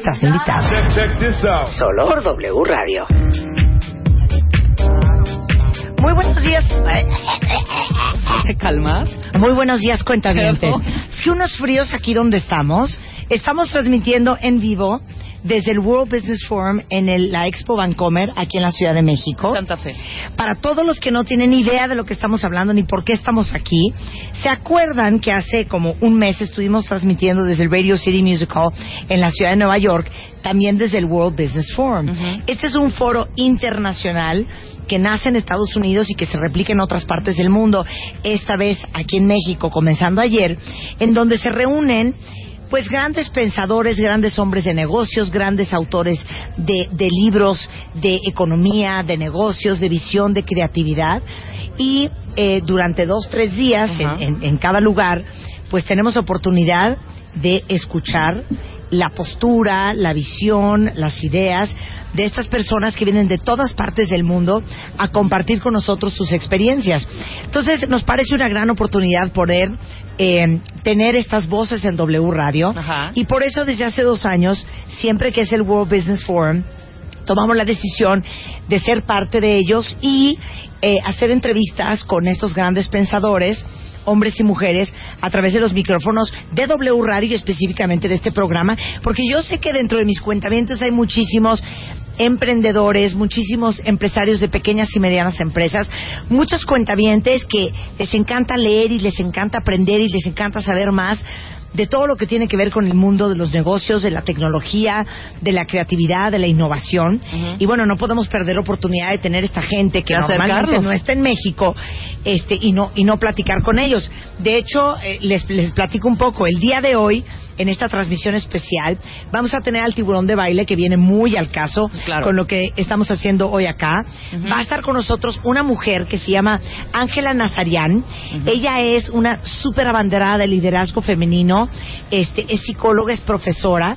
Estás invitado. Solo por W Radio. Muy buenos días. ¿Te calmas? Muy buenos días, cuentavientes. Es que unos fríos aquí donde estamos. Estamos transmitiendo en vivo desde el World Business Forum en el- la Expo Vancomer, aquí en la Ciudad de México. Santa Fe. Para todos los que no tienen idea de lo que estamos hablando ni por qué estamos aquí, ¿se acuerdan que hace como un mes estuvimos transmitiendo desde el Radio City Music Hall en la ciudad de Nueva York, también desde el World Business Forum? Este es un foro internacional que nace en Estados Unidos y que se replica en otras partes del mundo, esta vez aquí en México, comenzando ayer, en donde se reúnen pues grandes pensadores, grandes hombres de negocios, grandes autores de, de libros de economía, de negocios, de visión, de creatividad. Y eh, durante dos, tres días en, Ajá. en- en cada lugar, pues tenemos oportunidad de escuchar la postura, la visión, las ideas de estas personas que vienen de todas partes del mundo a compartir con nosotros sus experiencias. Entonces, nos parece una gran oportunidad poder eh, tener estas voces en W Radio Ajá. y por eso desde hace dos años, siempre que es el World Business Forum, tomamos la decisión de ser parte de ellos y eh, hacer entrevistas con estos grandes pensadores, hombres y mujeres, a través de los micrófonos de W Radio y específicamente de este programa, porque yo sé que dentro de mis cuentamientos hay muchísimos emprendedores, muchísimos empresarios de pequeñas y medianas empresas, muchos cuentavientes que les encanta leer y les encanta aprender y les encanta saber más de todo lo que tiene que ver con el mundo de los negocios, de la tecnología, de la creatividad, de la innovación. Y bueno, no podemos perder oportunidad de tener esta gente que normalmente acercarlos. no está en México este, y, no, y no platicar con ellos. De hecho, eh, les, les platico un poco. El día de hoy, en esta transmisión especial, vamos a tener al tiburón de baile que viene muy al caso Claro. con lo que estamos haciendo hoy acá. Va a estar con nosotros una mujer que se llama Ángela Nazarian. Ella es una súper abanderada de liderazgo femenino, este, es psicóloga, es profesora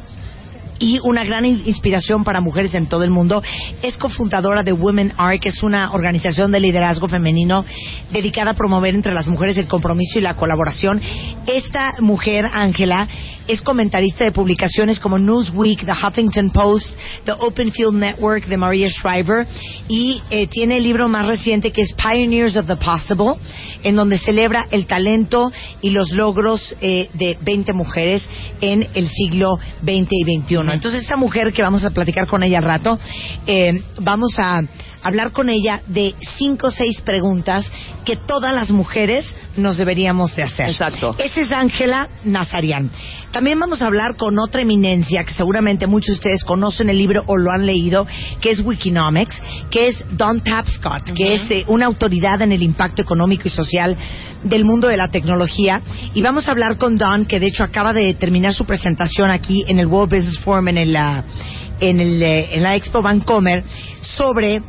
y una gran in- inspiración para mujeres en todo el mundo. Es cofundadora de Women Are, que es una organización de liderazgo femenino dedicada a promover entre las mujeres el compromiso y la colaboración. Esta mujer, Ángela, es comentarista de publicaciones como Newsweek, The Huffington Post, The Open Field Network de Maria Shriver y eh, tiene el libro más reciente que es Pioneers of the Possible, en donde celebra el talento y los logros eh, de 20 mujeres en el siglo XX y XXI. Entonces, esta mujer que vamos a platicar con ella al rato, eh, vamos a hablar con ella de cinco o seis preguntas que todas las mujeres nos deberíamos de hacer. Exacto. Esa es Ángela Nazarian. También vamos a hablar con otra eminencia que seguramente muchos de ustedes conocen el libro o lo han leído, que es Wikinomics, que es Don Tapscott, que es eh, una autoridad en el impacto económico y social del mundo de la tecnología. Y vamos a hablar con Don, que de hecho acaba de terminar su presentación aquí en el World Business Forum en, el, en, el, eh, en la Expo Vancomer, sobre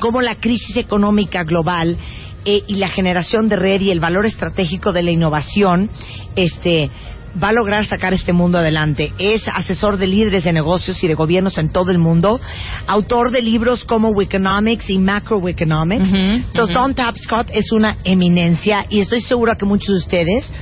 cómo la crisis económica global eh, y la generación de red y el valor estratégico de la innovación este va a lograr sacar este mundo adelante. Es asesor de líderes de negocios y de gobiernos en todo el mundo, autor de libros como Wiconomics y Macroeconomics. Ujú, Entonces, ujú. Don Tapscott es una eminencia y estoy segura que muchos de ustedes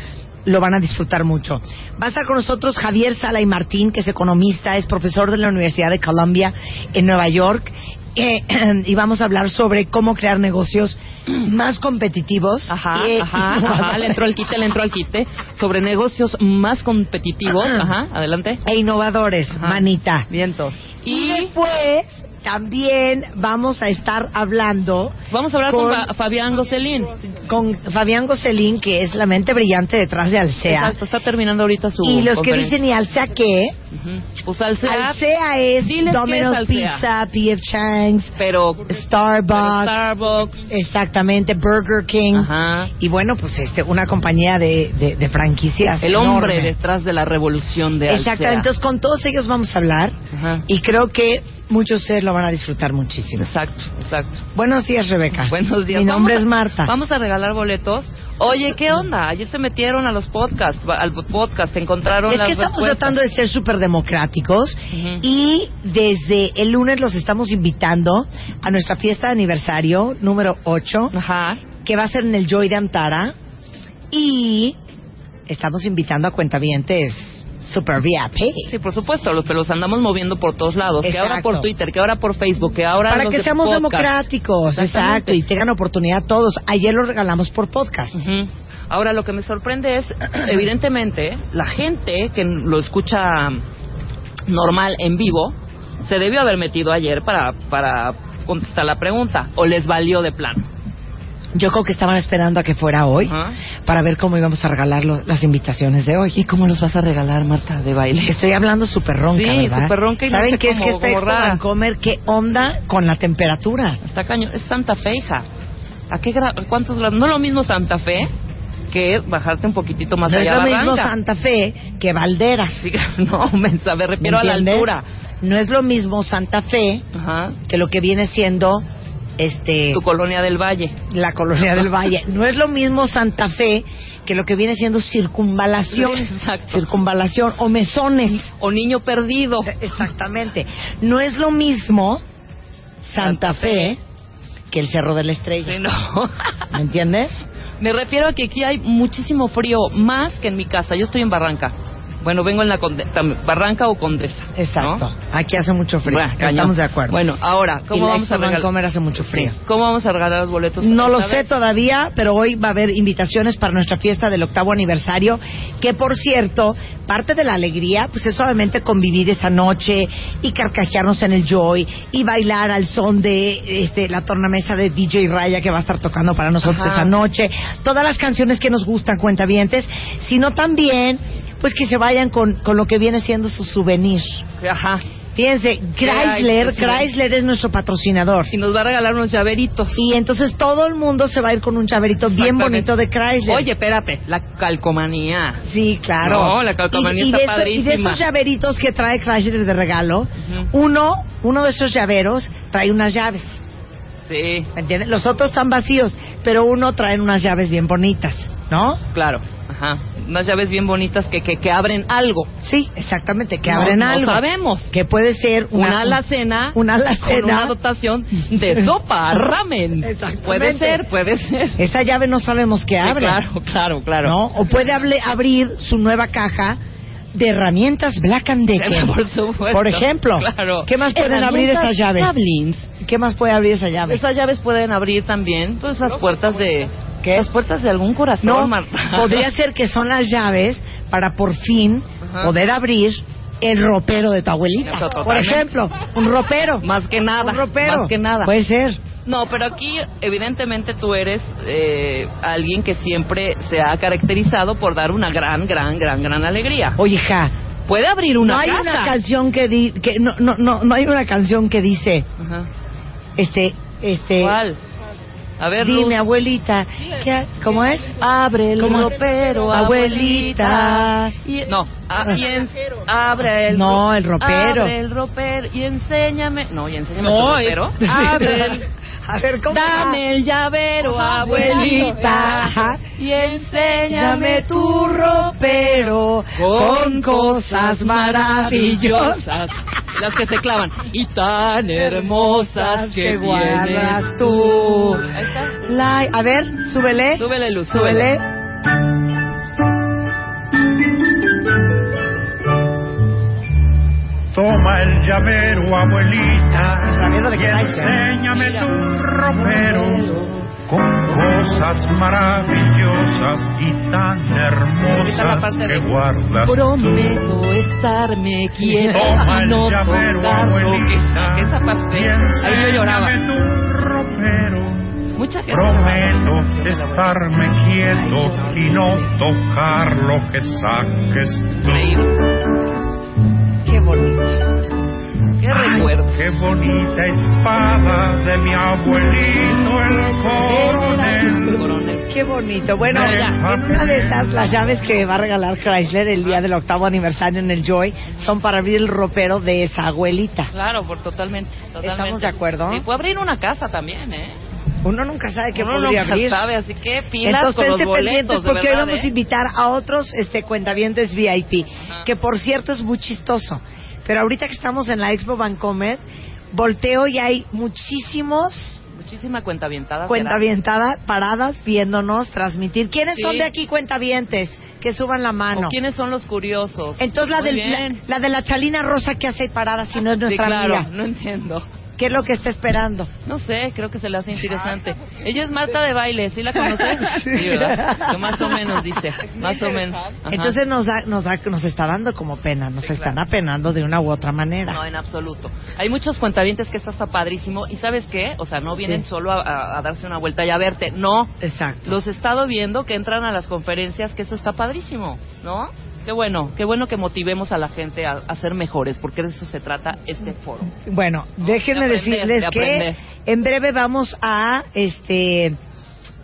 lo van a disfrutar mucho. Va a estar con nosotros Javier Sala y Martín, que es economista, es profesor de la Universidad de Columbia en Nueva York. Eh, y vamos a hablar sobre cómo crear negocios más competitivos. Ajá, eh, ajá, ajá, le entró al quite, le entró al quite. Sobre negocios más competitivos, ajá, adelante. e innovadores, Ajá. manita. Vientos. Y Y después también vamos a estar hablando vamos a hablar con, con- Fa- Fabián Gocelín. con Fabián Gocelín, que es la mente brillante detrás de Alsea. Exacto, está terminando ahorita su Y los que dicen, ¿y Alsea qué? Ujú. Pues Alsea, Alsea es Domino's Alsea. Pizza, P.F. Chang's, pero Starbucks, Starbucks. exactamente, Burger King. Ajá. Y bueno, pues este, una compañía de, de, de franquicias. El hombre enorme. detrás de la revolución de Alsea. Exactamente. Entonces, con todos ellos vamos a hablar. Ajá. Y creo que muchos de ustedes lo van a disfrutar muchísimo. Exacto, exacto. Buenos días, Rebeca. Buenos días. Mi Vamos nombre a- es Marta. Vamos a regalar boletos. Oye, ¿qué onda? Ayer se metieron a los podcasts, al podcast, encontraron Es las que estamos respuestas. tratando de ser súper democráticos y desde el lunes los estamos invitando a nuestra fiesta de aniversario número 8, Ajá. que va a ser en el Joy de Antara. Y estamos invitando a cuentavientes super VIP. Sí, por supuesto, los, pero los andamos moviendo por todos lados. Que ahora por Twitter, que ahora por Facebook, que ahora Para los que de seamos podcast. democráticos, exacto, y tengan oportunidad todos. Ayer lo regalamos por podcast. Ahora lo que me sorprende es, evidentemente, la gente que lo escucha normal en vivo se debió haber metido ayer para, para contestar la pregunta o les valió de plano. Yo creo que estaban esperando a que fuera hoy para ver cómo íbamos a regalar los- las invitaciones de hoy. ¿Y cómo los vas a regalar, Marta, de baile? Estoy hablando súper ronca, Sí, ¿verdad? súper ronca y no ¿Saben sé qué es que como Expo. Vancomer, qué onda con la temperatura? Está caño, es Santa Fe, hija. ¿A qué gra- cuántos grados? No es lo mismo Santa Fe que bajarte un poquitito más No es allá lo a mismo Barranca. Santa Fe que Valderas. Sí, no, me ¿me refiero a la altura. No es lo mismo Santa Fe Ajá. que lo que viene siendo este Tu colonia del Valle. la colonia del Valle. No es lo mismo Santa Fe que lo que viene siendo circunvalación. Exacto. Circunvalación o mesones. O niño perdido. Exactamente. No es lo mismo Santa Santa Fe que el Cerro de la Estrella. Sí, no. ¿Me entiendes? Me refiero a que aquí hay muchísimo frío, más que en mi casa. Yo estoy en Barranca. Bueno, vengo en la Conde- Barranca o Condesa. Exacto. ¿no? Aquí hace mucho frío. Bueno. Estamos de acuerdo. Bueno, ahora, y ¿cómo la vamos a regalar? Vancomer hace mucho frío. Sí. ¿Cómo vamos a regalar los boletos? No lo sé todavía, pero hoy va a haber invitaciones para nuestra fiesta del octavo aniversario, que por cierto, parte de la alegría, pues es obviamente convivir esa noche y carcajearnos en el Joy y bailar al son de este, la tornamesa de DJ Raya que va a estar tocando para nosotros Ajá. esa noche, todas las canciones que nos gustan, cuentavientes, sino también, pues que se vayan con, con lo que viene siendo su souvenir. Ajá. Fíjense, ¿Qué hay, Chrysler? Chrysler es nuestro patrocinador. Y nos va a regalar unos llaveritos. Y entonces todo el mundo se va a ir con un chaverito bien bonito de Chrysler. Oye, espérate, la calcomanía. Sí, claro. No, la calcomanía y, y está de eso- y de padrísima. esos llaveritos que trae Chrysler de regalo, uno, uno de esos llaveros trae unas llaves. Sí, ¿Me entiendes? Los otros están vacíos, pero uno trae unas llaves bien bonitas, ¿no? claro. Ajá. Unas llaves bien bonitas que, que, que abren algo. Sí, exactamente, que No, abren no algo. sabemos. Que puede ser una, Una, alacena. una alacena. Con una dotación de sopa, ramen. Exactamente. Puede ser, puede ser. Esa llave no sabemos qué Sí, abre. claro, claro, claro. ¿no? O puede hable- abrir su nueva caja de herramientas Black and Decker. Por supuesto. Por ejemplo, Claro. ¿qué más pueden abrir esas llaves? Tablins. ¿Qué más puede abrir esa llave? Esas llaves pueden abrir también, pues las puertas de. ¿Qué? Las puertas de algún corazón, No, Marta. podría ser que son las llaves para por fin Ajá. poder abrir el ropero de tu abuelita. Eso, Por ejemplo, un ropero. Más que nada. Un ropero. Más que nada. Puede ser. No, pero aquí evidentemente tú eres eh, alguien que siempre se ha caracterizado por dar una gran, gran, gran, gran alegría. Oye, hija, Puede abrir una no hay casa. una canción que di que no, no no no hay una canción que dice Ajá. este este ¿Cuál? A ver, dime Luz. abuelita, ¿qué- ¿cómo es? Abre el ¿Cómo? ropero, Abuelita. abuelita. Y- no, a- y en- abre el No, el ropero. Abre el ropero y enséñame. No, y enséñame No, tu es- ropero. Sí. Abre el- A ver, ¿cómo va? Dame el llavero, abuelita. Ajá. Y enséñame tu ropero con cosas maravillosas Las que se clavan. Y tan hermosas que, que guardas tú. Ahí está. La- a ver, súbele. Súbele, Luz, Súbele. Toma el llavero, abuelita, El llavero de y Chrysler. enséñame Mira. tu ropero con cosas maravillosas y tan hermosas que guardas. Prometo estarme quieta Toma y el no tocarlo. esa parte, ahí yo lloraba. Prometo estarme quieto y no tocar lo que saques tú. Increíble. bonito. Qué recuerdo. Qué bonita espada de mi abuelito el coronel. Coronel. Qué bonito. Bueno, No, ya. en una de estas, las llaves que va a regalar Chrysler el día del octavo aniversario en el Joy son para abrir el ropero de esa abuelita. Claro, por totalmente, totalmente. ¿Estamos de acuerdo? Y puede abrir una casa también, ¿eh? Uno nunca sabe qué Uno podría nunca abrir. sabe, así que pilas Entonces con los pendientes boletos, de porque hoy verdad, vamos a ¿eh? invitar a otros este cuentavientes VIP, Ajá. que por cierto es muy chistoso. Pero ahorita que estamos en la Expo Bancomer, volteo y hay muchísimos Muchísima cuenta avientada. cuentavientadas paradas viéndonos transmitir. ¿Quiénes Sí. son de aquí cuentavientes? Que suban la mano. ¿O quiénes son los curiosos? Entonces la, del- la, de la chalina rosa que hace ahí parada si no es Sí, nuestra claro, amiga. no entiendo. ¿Qué es lo que está esperando? No sé, creo que se le hace interesante. Ella es Marta de baile, ¿sí la conoces? Sí, ¿verdad? Que más o menos dice, más o menos. Ajá. Entonces nos da, nos da, nos está dando como pena, nos Sí, están claro. apenando de una u otra manera. No, en absoluto. Hay muchos cuentavientes que esto está padrísimo. ¿Y sabes qué? O sea, no vienen Sí. solo a, a- a darse una vuelta y a verte. No. Exacto. Los he estado viendo que entran a las conferencias, que eso está padrísimo, ¿no? Qué bueno, qué bueno que motivemos a la gente a, a ser mejores, porque de eso se trata este foro. Bueno, déjenme de aprender, decirles de que en breve vamos a, este,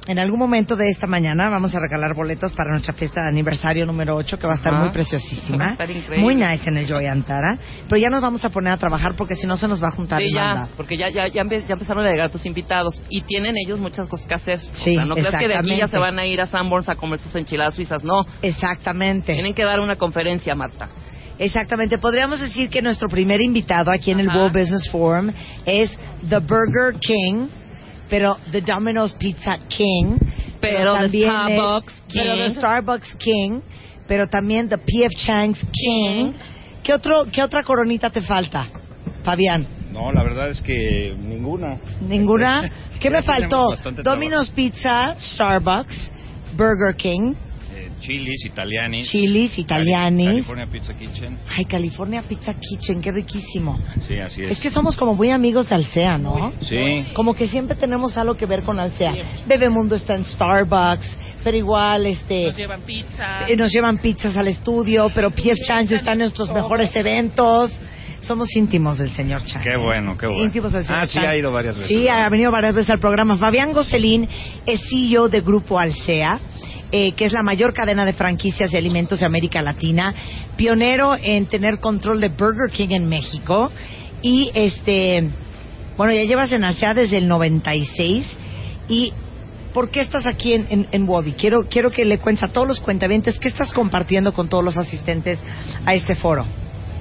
en algún momento de esta mañana vamos a regalar boletos para nuestra fiesta de aniversario número 8 que va a estar muy preciosísima, estar muy nice en el Joy Antara, pero ya nos vamos a poner a trabajar porque si no se nos va a juntar Sí, ya, porque ya, ya, ya, empe- ya empezaron a llegar tus invitados y tienen ellos muchas cosas que hacer. Sí, o sea, no creas que de aquí ya se van a ir a Sanborns a comer sus enchiladas suizas, no. Exactamente. Tienen que dar una conferencia, Marta. Exactamente. Podríamos decir que nuestro primer invitado aquí en el. World Business Forum es The Burger King, pero The Domino's Pizza King. Pero The también es- Starbucks Pero King. The Starbucks King, pero también The P.F. Chang's King. ¿Qué, otro, ¿Qué otra coronita te falta, Fabián? No, la verdad es que ninguna. ¿Ninguna? ¿Qué me faltó? Domino's Pizza, Starbucks, Burger King, chilis, italianis. Chili's, Cali- Italianis. California Pizza Kitchen. Ay, California Pizza Kitchen, qué riquísimo. Sí, así es. Es que somos como muy amigos de Alsea, ¿no? Sí. Como que siempre tenemos algo que ver con Alsea. Bebemundo está en Starbucks, pero igual este llevan pizza. eh, nos llevan pizzas al estudio, pero P.F. Chang's está en nuestros mejores eventos. Somos íntimos del señor Chang. Qué bueno, qué bueno. Íntimos del señor Ah, sí, ha ido varias veces. Sí, ha venido varias veces al programa. Fabián Goselín es CEO de Grupo Alsea. Eh, que es la mayor cadena de franquicias de alimentos de América Latina, pionero en tener control de Burger King en México y este, bueno, ya llevas en Alsea desde el 96 y ¿por qué estás aquí en, en? Quiero, quiero que le cuentes a todos los cuentavientes qué estás compartiendo con todos los asistentes a este foro.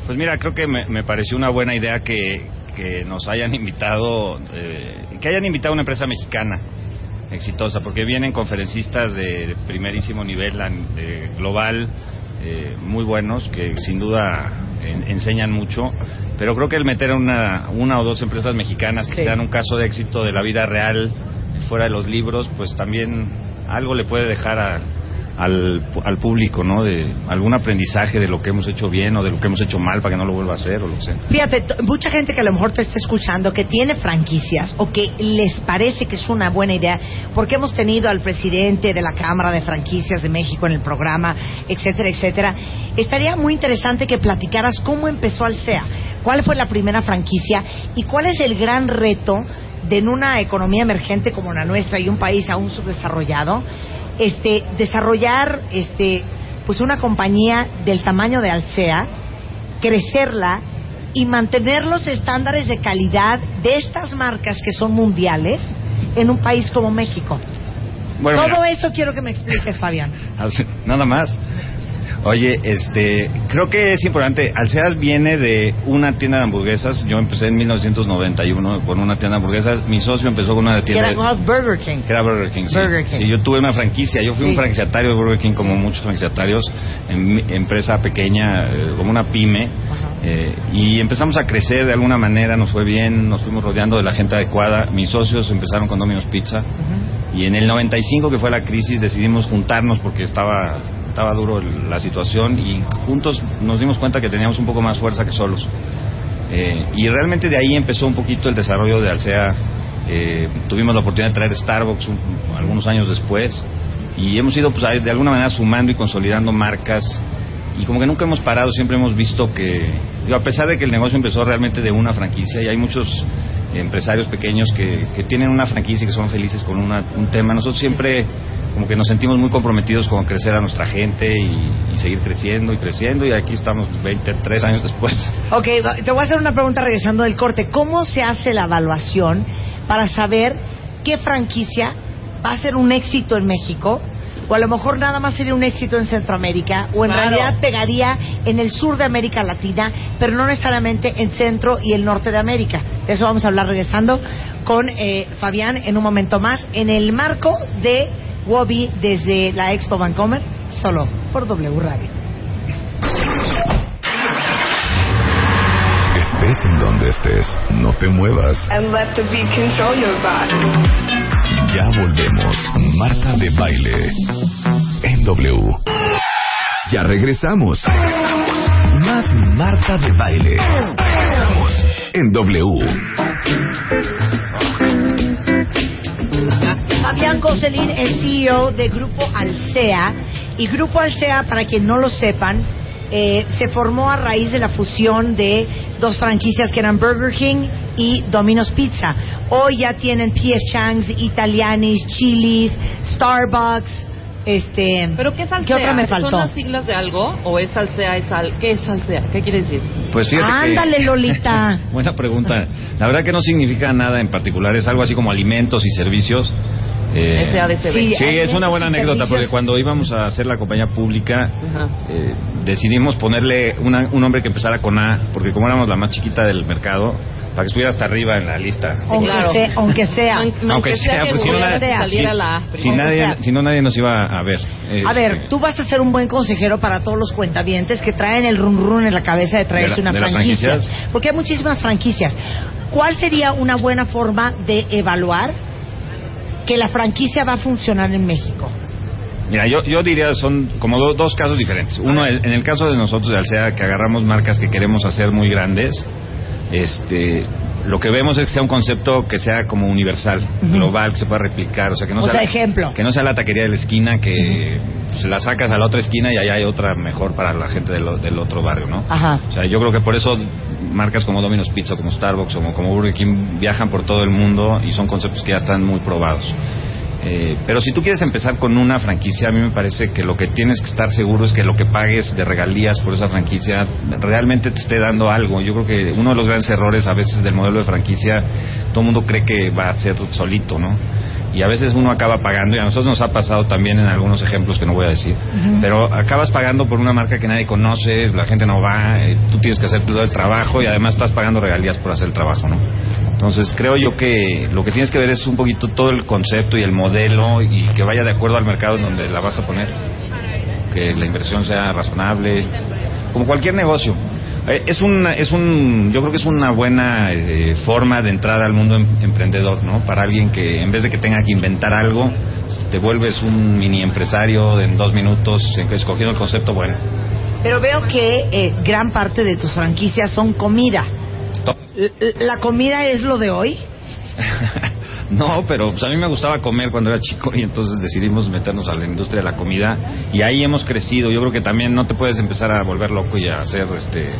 Pues mira, creo que me, me pareció una buena idea que, que nos hayan invitado, eh, que hayan invitado a una empresa mexicana exitosa, porque vienen conferencistas de, de primerísimo nivel de global, eh, muy buenos, que sin duda en- enseñan mucho, pero creo que el meter a una, una o dos empresas mexicanas que Sí. sean un caso de éxito de la vida real, fuera de los libros, pues también algo le puede dejar a, al, al público, ¿no? De algún aprendizaje de lo que hemos hecho bien o de lo que hemos hecho mal para que no lo vuelva a hacer o lo que sea. Fíjate, mucha gente que a lo mejor te está escuchando que tiene franquicias o que les parece que es una buena idea, porque hemos tenido al presidente de la Cámara de Franquicias de México en el programa, etcétera, etcétera. Estaría muy interesante que platicaras cómo empezó Alsea, cuál fue la primera franquicia y cuál es el gran reto de en una economía emergente como la nuestra y un país aún subdesarrollado, este, desarrollar este, pues una compañía del tamaño de Alsea, crecerla y mantener los estándares de calidad de estas marcas que son mundiales en un país como México. Bueno, Todo mira, eso quiero que me expliques, Fabián. nada más. Oye, este, creo que es importante. Alseas viene de una tienda de hamburguesas. Yo empecé en 1991 con una tienda de hamburguesas. Mi socio empezó con una Que tienda era de, Burger King. que era Burger King. sí. Burger King. Sí, yo tuve una franquicia. Yo fui Sí. un franquiciatario de Burger King, como muchos franquiciatarios, en empresa pequeña, eh, como una pyme. Eh, y empezamos a crecer de alguna manera, nos fue bien, nos fuimos rodeando de la gente adecuada. Mis socios empezaron con Domino's Pizza. Y en el 95, que fue la crisis, decidimos juntarnos porque estaba, estaba duro la situación y juntos nos dimos cuenta que teníamos un poco más fuerza que solos. Eh, y realmente de ahí empezó un poquito el desarrollo de Alsea. Eh, tuvimos la oportunidad de traer Starbucks un- algunos años después y hemos ido pues, de alguna manera sumando y consolidando marcas y como que nunca hemos parado, siempre hemos visto que, digo, a pesar de que el negocio empezó realmente de una franquicia y hay muchos empresarios pequeños que, que tienen una franquicia y que son felices con una- un tema, nosotros siempre como que nos sentimos muy comprometidos con crecer a nuestra gente y, y seguir creciendo y creciendo y aquí estamos 23 años después. Ok, te voy a hacer una pregunta regresando del corte. ¿Cómo se hace la evaluación para saber qué franquicia va a ser un éxito en México? O a lo mejor nada más sería un éxito en Centroamérica, o en Claro. realidad pegaría en el sur de América Latina, pero no necesariamente en Centro y el norte de América. De eso vamos a hablar regresando con eh, Fabián en un momento más, en el marco de Wobby desde la Expo Vancomer, solo por W Radio. Estés en donde estés, no te muevas. and let the beat control your body. Ya volvemos. Marta de baile. En W. Ya regresamos. Más Marta de baile. Regresamos. En W. Fabián Coselín es CEO de Grupo Alsea. Y Grupo Alsea, para quien no lo sepan, eh, se formó a raíz de la fusión de dos franquicias que eran Burger King y Domino's Pizza. Hoy ya tienen P.F. Chang's, Italianis, Chili's, Starbucks. Este, ¿Pero qué es Alsea? ¿Qué otra me ¿Son las siglas de algo? ¿O es Alsea? Es al... ¿Qué es Alsea? ¿Qué quiere decir? Pues fíjate que- Ándale, Lolita. Buena pregunta. La verdad que no significa nada en particular, es algo así como alimentos y servicios. Eh. Sí, Sí, es una buena anécdota porque cuando íbamos a hacer la compañía pública eh, decidimos ponerle una- un nombre que empezara con A porque como éramos la más chiquita del mercado para que estuviera hasta arriba en la lista. Aunque, Claro. sea, aunque sea. Aunque, sea, pues si la A. si Aunque nadie, si no nadie nos iba a ver. A ver, Este, tú vas a ser un buen consejero para todos los cuentavientes que traen el run run en la cabeza de traerse ¿De la- una de franquicia. Porque hay muchísimas franquicias. ¿Cuál sería una buena forma de evaluar que la franquicia va a funcionar en México? Mira, yo, yo diría son como do- dos casos diferentes. Uno, en el caso de nosotros de Alsea, que agarramos marcas que queremos hacer muy grandes, este, lo que vemos es que sea un concepto que sea como universal, global, que se pueda replicar. O sea, que no O sea, sea, la- ejemplo. Que no sea la taquería de la esquina, que se la sacas a la otra esquina y allá hay otra mejor para la gente del otro barrio, ¿no? Ajá. O sea, yo creo que por eso marcas como Domino's Pizza, como Starbucks, como, como Burger King viajan por todo el mundo y son conceptos que ya están muy probados. Eh, pero si tú quieres empezar con una franquicia, a mí me parece que lo que tienes que estar seguro es que lo que pagues de regalías por esa franquicia realmente te esté dando algo. Yo creo que uno de los grandes errores a veces del modelo de franquicia, todo el mundo cree que va a ser solito, ¿no? Y a veces uno acaba pagando, y a nosotros nos ha pasado también en algunos ejemplos que no voy a decir, pero acabas pagando por una marca que nadie conoce, la gente no va, eh, tú tienes que hacer todo el trabajo y además estás pagando regalías por hacer el trabajo, ¿no? Entonces creo yo que lo que tienes que ver es un poquito todo el concepto y el modelo y que vaya de acuerdo al mercado en donde la vas a poner, que la inversión sea razonable, como cualquier negocio. Eh, Es una, es un, yo creo que es una buena eh, forma de entrar al mundo em- emprendedor, ¿no? Para alguien que en vez de que tenga que inventar algo, te vuelves un mini empresario en dos minutos, en- escogiendo el concepto bueno. Pero veo que eh, gran parte de tus franquicias son comida. ¿La comida es lo de hoy? No, pero pues a mí me gustaba comer cuando era chico y entonces decidimos meternos a la industria de la comida y ahí hemos crecido. Yo creo que también no te puedes empezar a volver loco y a hacer este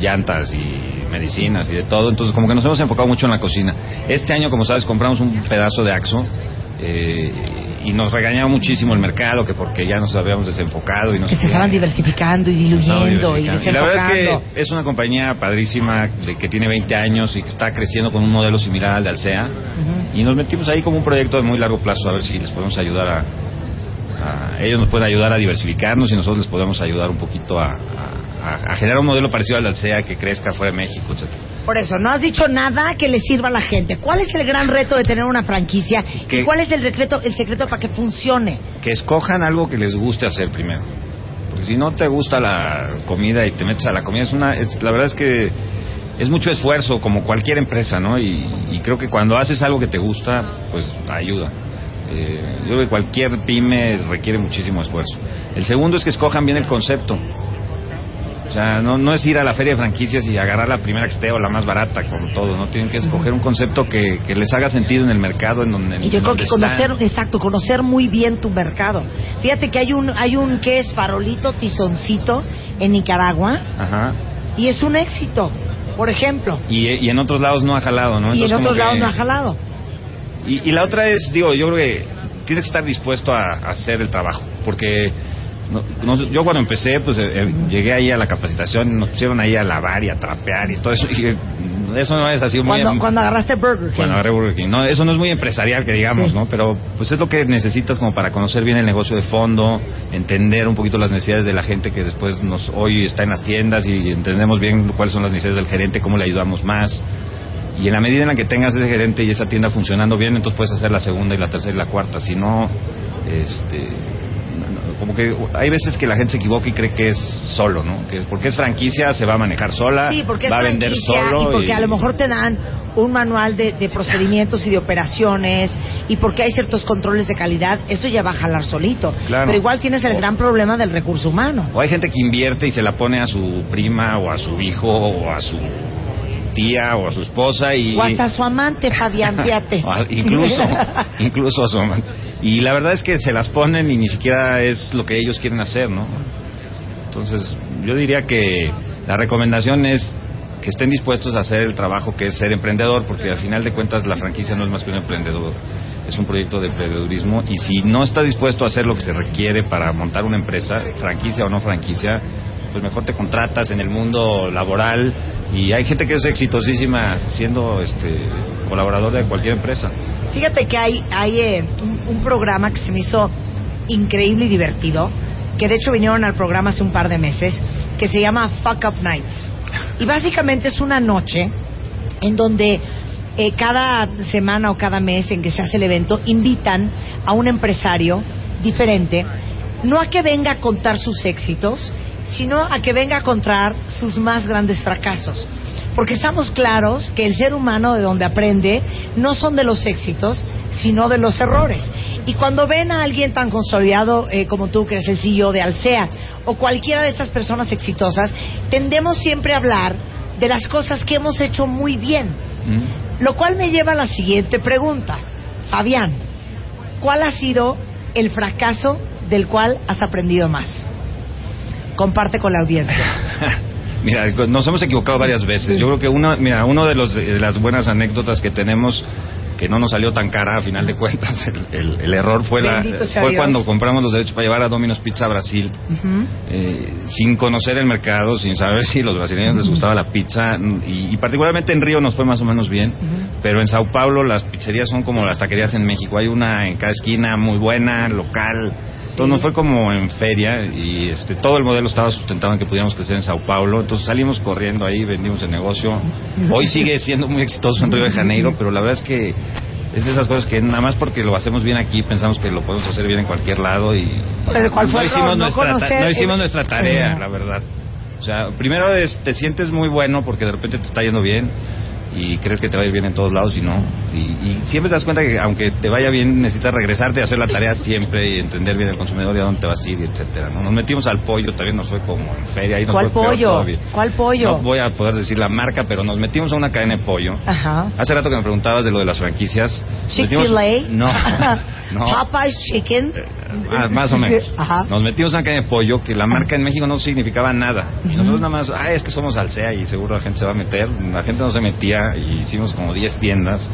llantas y medicinas y de todo. Entonces como que nos hemos enfocado mucho en la cocina. Este año, como sabes, compramos un pedazo de Axo eh, y nos regañaba muchísimo el mercado que porque ya nos habíamos desenfocado y nos Que se estaban diversificando y diluyendo y diversificando. Y la verdad es desenfocando. que es una compañía padrísima de que tiene 20 años y que está creciendo con un modelo similar al de Alsea. Ujú. Y nos metimos ahí como un proyecto de muy largo plazo a ver si les podemos ayudar a, a- ellos nos pueden ayudar a diversificarnos y nosotros les podemos ayudar un poquito a, a- a generar un modelo parecido al Alsea que crezca fuera de México, etcétera. Por eso, no has dicho nada que le sirva a la gente. ¿Cuál es el gran reto de tener una franquicia? ¿Y Que- cuál es el secreto, el secreto para que funcione? Que escojan algo que les guste hacer primero. Porque si no te gusta la comida y te metes a la comida, es una, es, la verdad es que es mucho esfuerzo, como cualquier empresa, ¿no? Y, y creo que cuando haces algo que te gusta, pues ayuda. Eh, yo creo que cualquier pyme requiere muchísimo esfuerzo. El segundo es que escojan bien el concepto. O sea, no, no es ir a la feria de franquicias y agarrar la primera que esté o la más barata, como todo, ¿no? Tienen que escoger un concepto que, que les haga sentido en el mercado, en donde. Y yo creo que conocer, están. exacto, conocer muy bien tu mercado. Fíjate que hay un, hay un que es farolito tizoncito en Nicaragua Ajá. y es un éxito, por ejemplo. Y, y en otros lados no ha jalado, ¿no? y en otros lados que- no ha jalado. Y, y la otra es, digo, yo creo que tienes que estar dispuesto a, a hacer el trabajo, porque no- no- yo cuando empecé, pues eh, eh, llegué ahí a la capacitación, nos pusieron ahí a lavar y a trapear y todo eso, y eh, eso no es así muy... Cuando, cuando agarraste Burger King. Cuando agarré Burger King. No, eso no es muy empresarial que digamos, Sí. ¿no? Pero pues es lo que necesitas como para conocer bien el negocio de fondo, entender un poquito las necesidades de la gente que después nos hoy está en las tiendas y entendemos bien cuáles son las necesidades del gerente, cómo le ayudamos más. Y en la medida en la que tengas ese gerente y esa tienda funcionando bien, entonces puedes hacer la segunda y la tercera y la cuarta. Si no, este, como que hay veces que la gente se equivoca y cree que es solo, ¿no? Que es porque es franquicia se va a manejar sola, Sí, porque va a vender solo y porque a lo mejor te dan un manual de, de procedimientos y de operaciones y porque hay ciertos controles de calidad, eso ya va a jalar solito. Claro. Pero igual tienes el O- gran problema del recurso humano. O hay gente que invierte y se la pone a su prima o a su hijo o a su tía o a su esposa y O hasta su amante, Fabián, fíjate. A- incluso incluso a su amante. Y la verdad es que se las ponen y ni siquiera es lo que ellos quieren hacer no entonces yo diría que la recomendación es que estén dispuestos a hacer el trabajo que es ser emprendedor porque al final de cuentas la franquicia no es más que un emprendedor es un proyecto de emprendedurismo. Y si no estás dispuesto a hacer lo que se requiere para montar una empresa franquicia o no franquicia pues mejor te contratas en el mundo laboral y hay gente que es exitosísima siendo este colaborador de cualquier empresa. Fíjate que hay, hay eh, un, programa que se me hizo increíble y divertido, que de hecho vinieron al programa hace un par de meses, que se llama Fuck Up Nights. Y básicamente es una noche en donde eh, cada semana o cada mes en que se hace el evento invitan a un empresario diferente, no a que venga a contar sus éxitos, sino a que venga a contar sus más grandes fracasos. Porque estamos claros que el ser humano de donde aprende no son de los éxitos, sino de los errores. Y cuando ven a alguien tan consolidado eh, como tú, que eres el CEO de Alsea, o cualquiera de estas personas exitosas, tendemos siempre a hablar de las cosas que hemos hecho muy bien. ¿Mm? Lo cual me lleva a la siguiente pregunta. Fabián, ¿cuál ha sido el fracaso del cual has aprendido más? Comparte con la audiencia. Mira, nos hemos equivocado varias veces. Yo creo que una, mira, uno de, los, de las buenas anécdotas que tenemos que no nos salió tan cara a final de cuentas, el, el- el error fue, la, fue Dios. cuando compramos los derechos para llevar a Domino's Pizza a Brasil. Eh, sin conocer el mercado, sin saber si los brasileños les gustaba la pizza y, y particularmente en Río nos fue más o menos bien, pero en Sao Paulo las pizzerías son como las taquerías en México, hay una en cada esquina muy buena, local, entonces nos fue como en feria y este todo el modelo estaba sustentado en que pudiéramos crecer en Sao Paulo, entonces salimos corriendo ahí, vendimos el negocio, hoy sigue siendo muy exitoso en Río de Janeiro, pero la verdad es que es de esas cosas que nada más porque lo hacemos bien aquí pensamos que lo podemos hacer bien en cualquier lado y Pero ¿cuál fue no hicimos? No nuestra conocer no hicimos nuestra tarea la verdad. O sea primero es, te sientes muy bueno porque de repente te está yendo bien y crees que te va a ir bien en todos lados y no y, y siempre te das cuenta que aunque te vaya bien necesitas regresarte a hacer la tarea siempre y entender bien el consumidor y a dónde te vas a ir y etcétera ¿no? nos metimos al pollo también nos fue como en feria ahí nos ¿Cuál fue pollo? ¿Cuál pollo? no voy a poder decir la marca pero nos metimos a una cadena de pollo Ajá. hace rato que me preguntabas de lo de las franquicias Chick-fil-A. no no Popeye's Chicken. Ah, más o menos. Ajá. Nos metimos en una cadena de pollo que la marca en México no significaba nada. Y Nosotros nada más, ah, es que somos Alsea y seguro la gente se va a meter. La gente no se metía y hicimos como 10 tiendas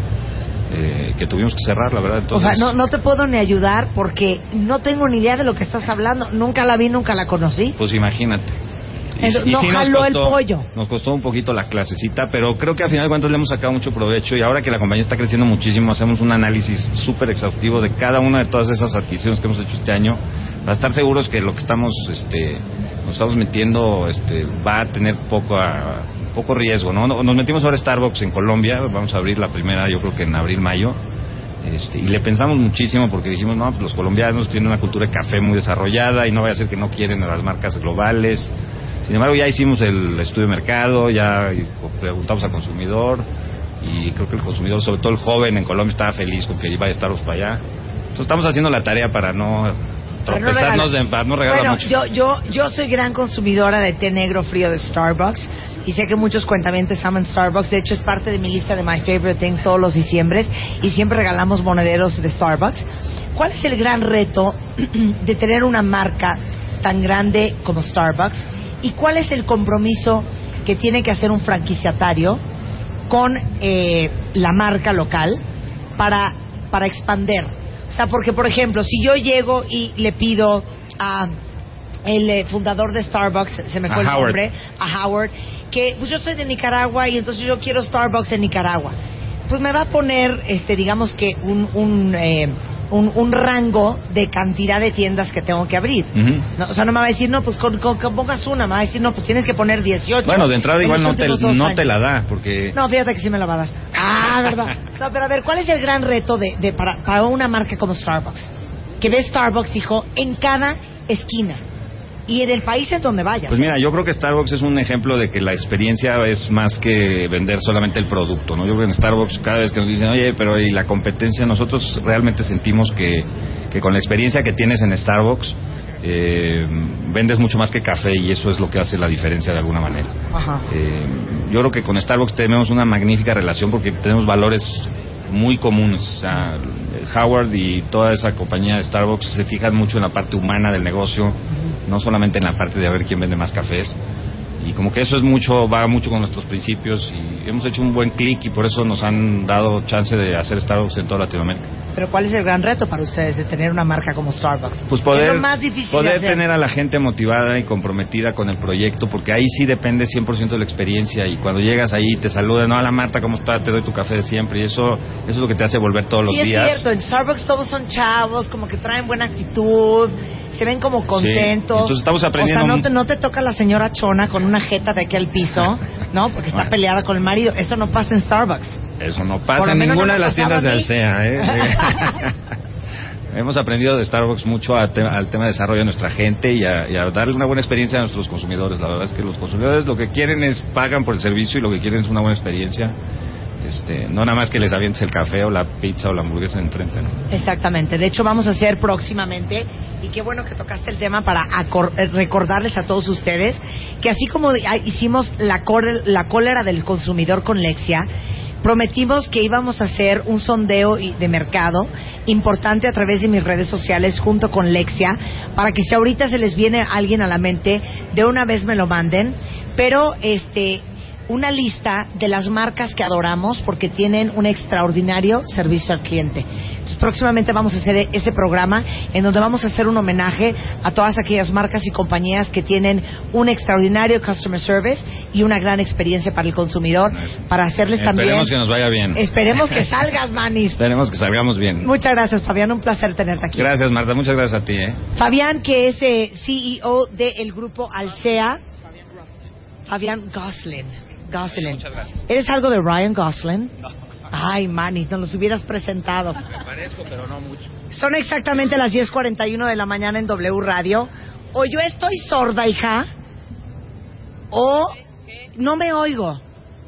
eh, que tuvimos que cerrar, la verdad. O Entonces, sea, no, no te puedo ni ayudar porque no tengo ni idea de lo que estás hablando. Nunca la vi, nunca la conocí. Pues imagínate. Entonces, no nos jaló el pollo. Nos costó un poquito la clasecita, pero creo que al final de cuentas le hemos sacado mucho provecho y ahora que la compañía está creciendo muchísimo, hacemos un análisis súper exhaustivo de cada una de todas esas adquisiciones que hemos hecho este año para estar seguros que lo que estamos, este, nos estamos metiendo, este, va a tener poco, a- poco riesgo, ¿no? Nos metimos ahora Starbucks en Colombia, vamos a abrir la primera, yo creo que en abril, mayo. Este, y le pensamos muchísimo porque dijimos, no, pues los colombianos tienen una cultura de café muy desarrollada y no vaya a ser que no quieren a las marcas globales. Sin embargo, ya hicimos el estudio de mercado, ya preguntamos al consumidor y creo que el consumidor, sobre todo el joven en Colombia, estaba feliz con que iba a Starbucks para allá. Entonces estamos haciendo la tarea para no no regala. de para no regalar bueno, mucho. yo, yo, yo soy gran consumidora de té negro frío de Starbucks y sé que muchos cuentamientos aman Starbucks. De hecho, es parte de mi lista de My Favorite Things todos los diciembres y siempre regalamos monederos de Starbucks. ¿Cuál es el gran reto de tener una marca tan grande como Starbucks? ¿Y cuál es el compromiso que tiene que hacer un franquiciatario con eh, la marca local para, para expander? O sea, porque, por ejemplo, si yo llego y le pido a el eh, fundador de Starbucks, se me A fue el Howard. nombre, a Howard, que pues yo soy de Nicaragua y entonces yo quiero Starbucks en Nicaragua. Pues me va a poner, este, digamos que un, un, eh, un, un rango de cantidad de tiendas que tengo que abrir. No, o sea, no me va a decir, no, pues con, con que pongas una, me va a decir, no, pues tienes que poner 18. Bueno, de entrada en igual no te, no te la da, porque... No, fíjate que sí me la va a dar. Ah, verdad. No, pero a ver, ¿cuál es el gran reto de, de para, para una marca como Starbucks? Que ve Starbucks, hijo, en cada esquina. Y en el país en donde vayas. Pues mira, yo creo que Starbucks es un ejemplo de que la experiencia es más que vender solamente el producto, ¿no? Yo creo que en Starbucks cada vez que nos dicen, oye, pero ¿y la competencia? Nosotros realmente sentimos que, que con la experiencia que tienes en Starbucks eh, vendes mucho más que café y eso es lo que hace la diferencia de alguna manera. Ajá. Eh, yo creo que con Starbucks tenemos una magnífica relación porque tenemos valores muy comunes. O sea, Howard y toda esa compañía de Starbucks se fijan mucho en la parte humana del negocio, no solamente en la parte de a ver quién vende más cafés. Y como que eso es mucho, va mucho con nuestros principios y hemos hecho un buen clic y por eso nos han dado chance de hacer Starbucks en toda Latinoamérica. Pero ¿cuál es el gran reto para ustedes de tener una marca como Starbucks? Pues ¿Qué poder, más difícil de poder hacer? tener a la gente motivada y comprometida con el proyecto, porque ahí sí depende 100% de la experiencia y cuando llegas ahí te saludan, no, la Marta, ¿cómo está? Te doy tu café de siempre y eso, eso es lo que te hace volver todos los sí, días. es cierto. En Starbucks todos son chavos, como que traen buena actitud, se ven como contentos. Entonces estamos aprendiendo O sea, no te, no te toca la señora chona con una jeta de aquí al piso, ¿no? Porque está Bueno. peleada con el marido. Eso no pasa en Starbucks. Eso no pasa en ninguna no de las tiendas de. Alsea. ¿eh? Hemos aprendido de Starbucks mucho a te- al tema de desarrollo de nuestra gente y a, y a darle una buena experiencia a nuestros consumidores. La verdad es que los consumidores lo que quieren es pagan por el servicio y lo que quieren es una buena experiencia. Este, no nada más que les avientes el café o la pizza o la hamburguesa enfrente. ¿no? Exactamente. De hecho, vamos a hacer próximamente, y qué bueno que tocaste el tema para eh, recordarles a todos ustedes que así como ah, hicimos la, la cólera del consumidor con Lexia, prometimos que íbamos a hacer un sondeo de mercado importante a través de mis redes sociales junto con Lexia para que si ahorita se les viene alguien a la mente de una vez me lo manden pero este una lista de las marcas que adoramos porque tienen un extraordinario servicio al cliente. Entonces, próximamente vamos a hacer ese programa en donde vamos a hacer un homenaje a todas aquellas marcas y compañías que tienen un extraordinario customer service y una gran experiencia para el consumidor, para hacerles también... Esperemos que nos vaya bien. Esperemos que salgas, Manis. Esperemos que salgamos bien. Muchas gracias, Fabián. Un placer tenerte aquí. Gracias, Marta. Muchas gracias a ti. ¿eh? Fabián, que es eh, CEO del grupo Alsea. Fabián Goslin. Goslin. Muchas gracias. ¿Eres algo de Ryan Gosling? Ay, Manis, nos los hubieras presentado. Me parezco, pero no mucho. Son exactamente las 10.41 de la mañana en W Radio. O yo estoy sorda, hija, o no me oigo.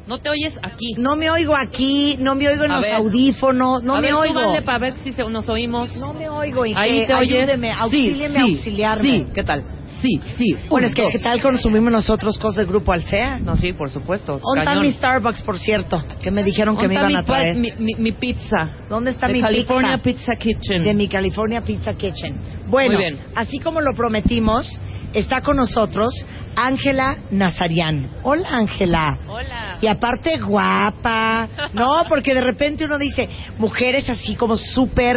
No te oyes aquí. No me oigo aquí, no me oigo en A los ver. audífonos, no a me ver, oigo. súbanle para ver si se- nos oímos. No me oigo, hija. Ahí te oyes. Ayúdeme, auxílieme, sí, sí, auxiliarme. Sí, ¿qué tal? Sí, sí. Bueno, es que. ¿qué tal consumimos nosotros cosas del grupo Alsea? No, sí, por supuesto. ¿Dónde está mi Starbucks, por cierto? Que me dijeron que me ¿Dónde iban a traer. Mi, mi, mi pizza. ¿Dónde está de mi California pizza? Pizza Kitchen. De mi California Pizza Kitchen. Bueno, Muy bien. así como lo prometimos, está con nosotros Ángela Nazarian. Hola, Ángela. Hola. Y aparte guapa, ¿no? Porque de repente uno dice, mujeres así como súper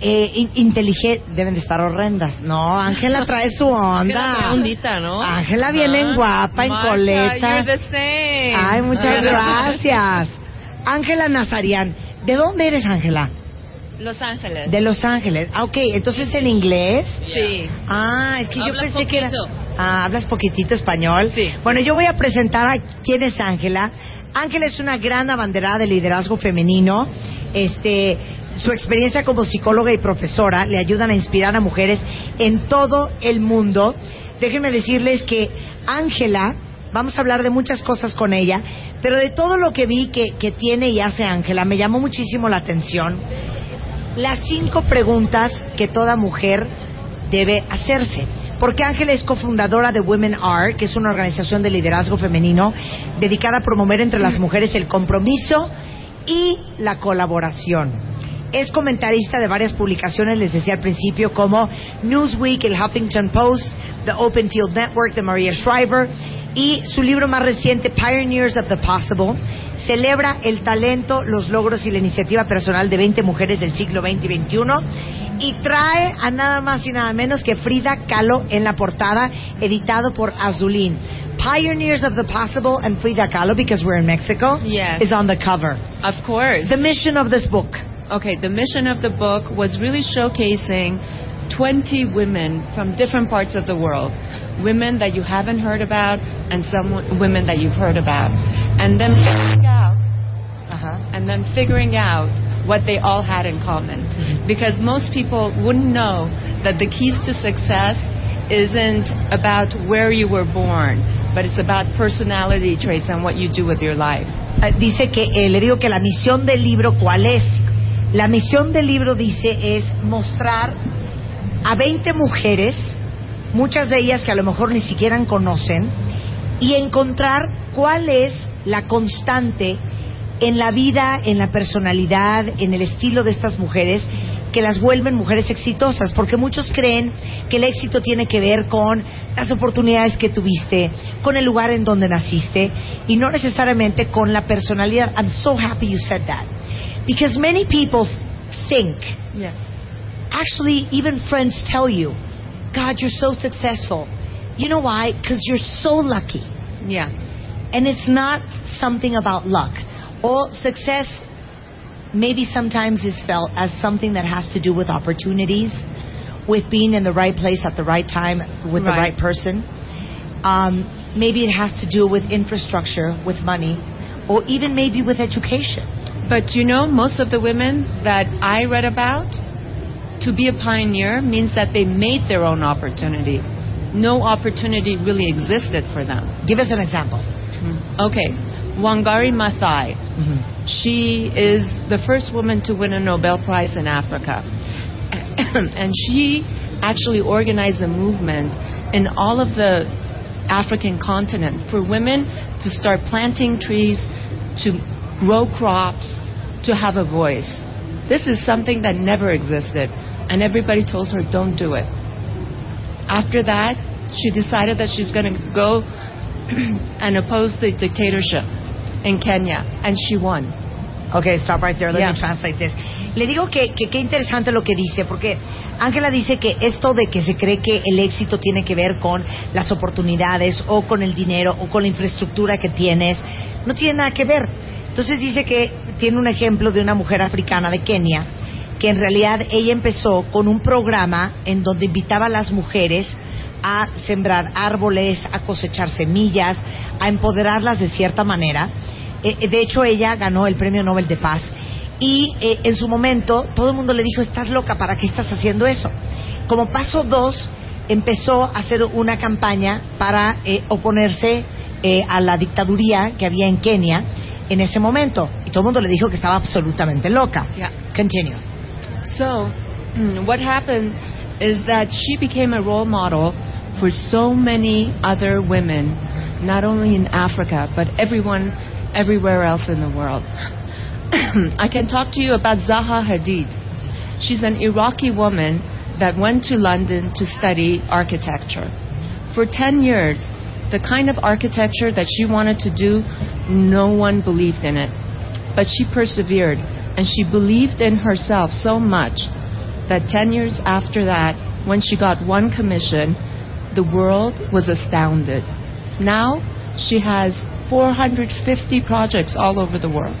eh, in- inteligentes, deben de estar horrendas. No, Ángela trae su Ángela onda. ondita, ¿no? Ángela viene en Ah, guapa, en Marta, coleta. you're the same. Ay, muchas gracias. Ángela Nazarian. ¿De dónde eres, Ángela? Los Ángeles. De Los Ángeles. Ah, ok. Entonces, ¿en inglés? Sí. Ah, es que yo pensé que era... poquito. Ah, ¿hablas poquitito español? Sí. Bueno, yo voy a presentar a quién es Ángela. Ángela es una gran abanderada de liderazgo femenino. Este, su experiencia como psicóloga y profesora le ayudan a inspirar a mujeres en todo el mundo. Déjenme decirles que Ángela, vamos a hablar de muchas cosas con ella, pero de todo lo que vi que, que tiene y hace Ángela, me llamó muchísimo la atención las cinco preguntas que toda mujer debe hacerse. Porque Ángela es cofundadora de Women Are, que es una organización de liderazgo femenino dedicada a promover entre las mujeres el compromiso y la colaboración. Es comentarista de varias publicaciones, les decía al principio, como Newsweek, el Huffington Post, The Open Field Network de Maria Shriver y su libro más reciente, Pioneers of the Possible, celebra el talento, los logros y la iniciativa personal de 20 mujeres del siglo XX y XXI y trae a nada más y nada menos que Frida Kahlo en la portada, editado por Azulín. Pioneers of the Possible and Frida Kahlo, because we're in Mexico, Yes. is on the cover. Of course. The mission of this book. Okay, the mission of the book was really showcasing 20 women from different parts of the world. Women that you haven't heard about and some women that you've heard about. And then figuring out and then figuring out what they all had in common. Because most people wouldn't know that the keys to success isn't about where you were born, but it's about personality traits and what you do with your life. Eh, dice que eh, le digo que la misión del libro cuál es. La misión del libro dice es mostrar a 20 mujeres, muchas de ellas que a lo mejor ni siquiera conocen, y encontrar cuál es la constante en la vida, en la personalidad, en el estilo de estas mujeres que las vuelven mujeres exitosas, porque muchos creen que el éxito tiene que ver con las oportunidades que tuviste, con el lugar en donde naciste y no necesariamente con la personalidad. I'm so happy you said that. Because many people think, Yeah. actually even friends tell you, God, you're so successful. You know why? Because you're so lucky. Yeah. And it's not something about luck. Or success maybe sometimes is felt as something that has to do with opportunities, with being in the right place at the right time with the Right. right person. Um, maybe it has to do with infrastructure, with money, or even maybe with education. But you know, most of the women that I read about, to be a pioneer means that they made their own opportunity. No opportunity really existed for them. Give us an example. Hmm. Okay, Wangari Maathai. Mm-hmm. She is the first woman to win a Nobel Prize in Africa. and she actually organized a movement in all of the African continent for women to start planting trees, to grow crops, to have a voice. This is something that never existed, and everybody told her, don't do it. After that, she decided that she's going to go and oppose the dictatorship in Kenya, and she won. Okay, stop right there. Let Yeah. me translate this. Le digo que que qué interesante lo que dice, porque Ángela dice que esto de que se cree que el éxito tiene que ver con las oportunidades o con el dinero o con la infraestructura que tienes, no tiene nada que ver. Entonces dice que tiene un ejemplo de una mujer africana de Kenia, que en realidad ella empezó con un programa en donde invitaba a las mujeres a sembrar árboles, a cosechar semillas, a empoderarlas de cierta manera. Eh, eh, de hecho, ella ganó el Premio Nobel de Paz y eh, en su momento todo el mundo le dijo, estás loca, ¿para qué estás haciendo eso? Como paso dos, empezó a hacer una campaña para eh, oponerse a la dictaduría que había en Kenia en ese momento. Y todo el mundo le dijo que estaba absolutamente loca. Yeah. Continue. So, mm, what happened is that she became a role model for so many other women, not only in Africa, but everyone, everywhere else in the world. I can talk to you about Zaha Hadid. She's an Iraqi woman that went to London to study architecture. For 10 years, the kind of architecture that she wanted to do, no one believed in it. But she persevered and she believed in herself so much that 10 years after that, when she got one commission, the world was astounded. Now she has 450 projects all over the world.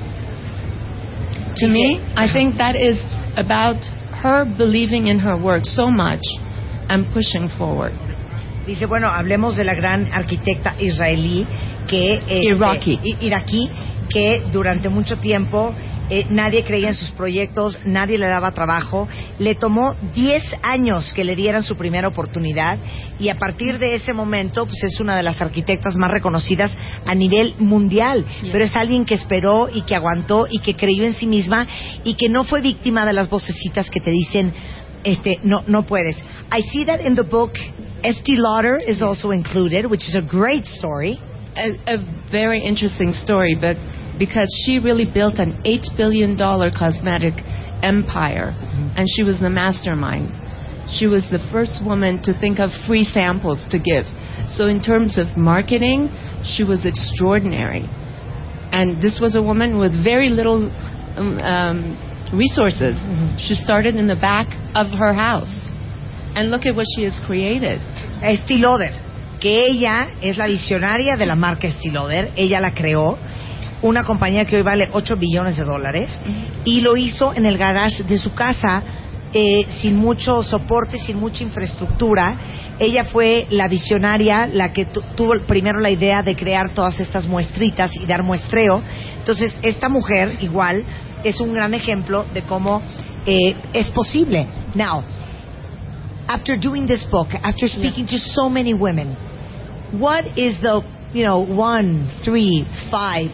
To me, I think that is about her believing in her work so much and pushing forward. Dice, bueno, hablemos de la gran arquitecta israelí que... Iraqi. i- iraquí, que durante mucho tiempo eh, nadie creía en sus proyectos, nadie le daba trabajo. Le tomó 10 años que le dieran su primera oportunidad y a partir de ese momento pues es una de las arquitectas más reconocidas a nivel mundial. Pero es alguien que esperó y que aguantó y que creyó en sí misma y que no fue víctima de las vocecitas que te dicen este, no, no puedes. I see that in the book, Estee Lauder is also included, which is a great story. a, a very interesting story, but because she really built an eight billion dollar cosmetic empire, and she was the mastermind. She was the first woman to think of free samples to give. So in terms of marketing, she was extraordinary. And this was a woman with very little um, resources. She started in the back of her house. And look at what she has created. Estee que ella es la visionaria de la marca Estee ella la creó, una compañía que hoy vale 8 billones de dólares, y lo hizo en el garage de su casa, eh, sin mucho soporte, sin mucha infraestructura. Ella fue la visionaria, la que tu- tuvo primero la idea de crear todas estas muestritas y dar muestreo. Entonces, esta mujer, igual, es un gran ejemplo de cómo eh, es posible. Now, after doing this book, after speaking to so many women, what is the, you know, one, three, five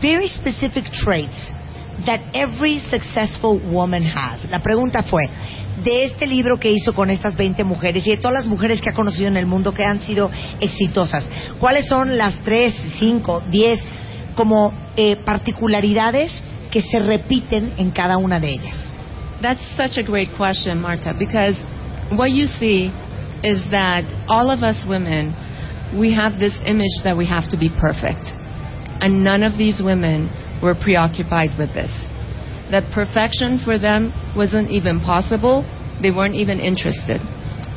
very specific traits that every successful woman has? La pregunta fue, de este libro que hizo con estas 20 mujeres y de todas las mujeres que ha conocido en el mundo que han sido exitosas, ¿cuáles son las tres, cinco, diez como eh, particularidades que se repiten en cada una de ellas? That's such a great question, Marta, because what you see is that all of us women, we have this image that we have to be perfect. And none of these women were preoccupied with this. That perfection for them wasn't even possible, they weren't even interested.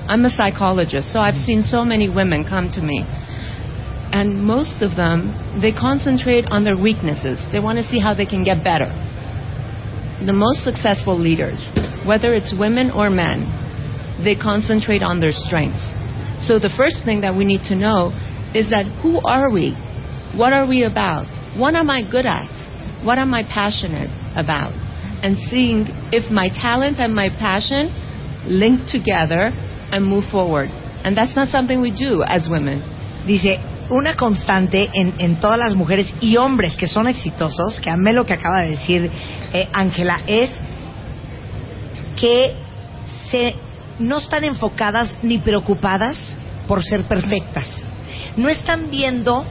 I'm a psychologist, so I've seen so many women come to me. And most of them, they concentrate on their weaknesses. They want to see how they can get better the most successful leaders, whether it's women or men, they concentrate on their strengths. So the first thing that we need to know is that who are we? What are we about? What am I good at? What am I passionate about? And seeing if my talent and my passion link together and move forward. And that's not something we do as women. Dice, una constante en, en todas las mujeres y hombres que son exitosos, que amé lo que acaba de decir eh, Ángela, es que se, no están enfocadas ni preocupadas por ser perfectas. No están viendo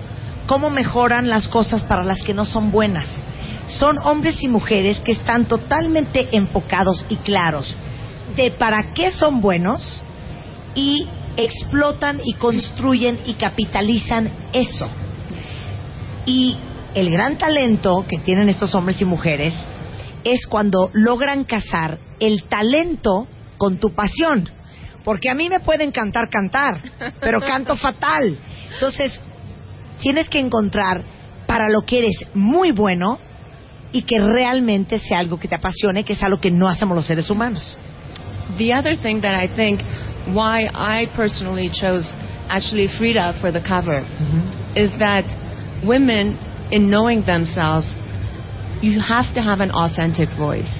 cómo mejoran las cosas para las que no son buenas. Son hombres y mujeres que están totalmente enfocados y claros de para qué son buenos y explotan y construyen y capitalizan eso. Y el gran talento que tienen estos hombres y mujeres es cuando logran casar el talento con tu pasión. Porque a mí me puede encantar cantar, pero canto fatal. Entonces, tienes que encontrar para lo que eres muy bueno y que realmente sea algo que te apasione, que es algo que no hacemos los seres humanos. The other thing that I think why I personally chose actually Frida for the cover is that women, in knowing themselves, you have to have an authentic voice.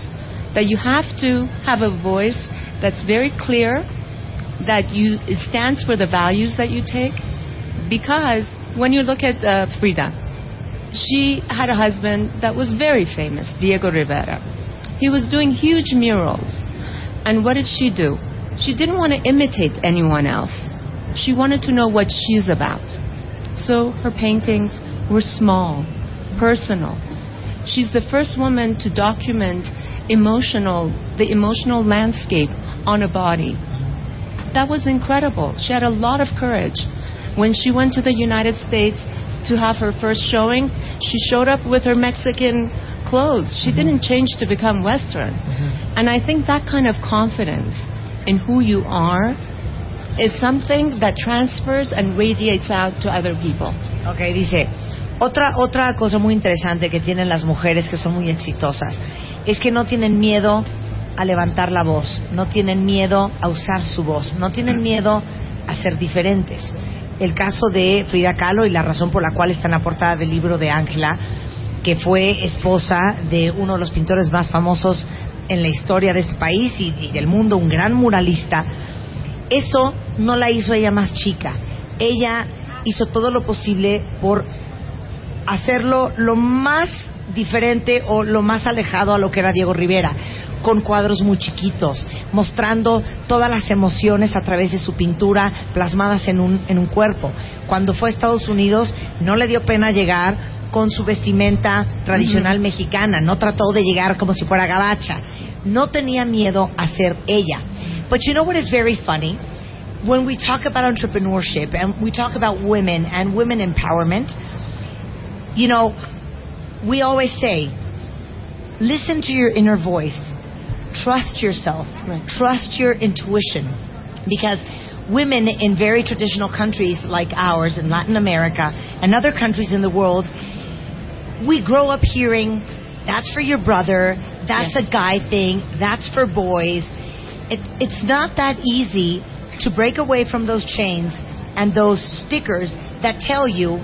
That you have to have a voice that's very clear, that you it stands for the values that you take. Because when you look at uh, Frida, she had a husband that was very famous, Diego Rivera. He was doing huge murals. And what did she do? She didn't want to imitate anyone else. She wanted to know what she's about. So her paintings were small, personal. She's the first woman to document emotional, the emotional landscape on a body. That was incredible. She had a lot of courage. When she went to the United States to have her first showing, she showed up with her Mexican clothes. She didn't change to become Western. And I think that kind of confidence in who you are is something that transfers and radiates out to other people. Ok, dice, otra, otra cosa muy interesante que tienen las mujeres que son muy exitosas es que no tienen miedo a levantar la voz, no tienen miedo a usar su voz, no tienen miedo a ser diferentes. El caso de Frida Kahlo y la razón por la cual está en la portada del libro de Ángela, que fue esposa de uno de los pintores más famosos en la historia de este país y, y del mundo, un gran muralista, eso no la hizo ella más chica. Ella hizo todo lo posible por hacerlo lo más diferente o lo más alejado a lo que era Diego Rivera. Con cuadros muy chiquitos, mostrando todas las emociones a través de su pintura plasmadas en un, en un cuerpo. Cuando fue a Estados Unidos no le dio pena llegar con su vestimenta tradicional mexicana, no trató de llegar como si fuera gabacha, no tenía miedo a ser ella. But you know what is very funny? When we talk about entrepreneurship and we talk about women and women empowerment, you know, we always say, listen to your inner voice, trust yourself, trust your intuition, because women in very traditional countries like ours in Latin America and other countries in the world, we grow up hearing, that's for your brother, that's Yes. a guy thing, that's for boys. It, it's not that easy to break away from those chains and those stickers that tell you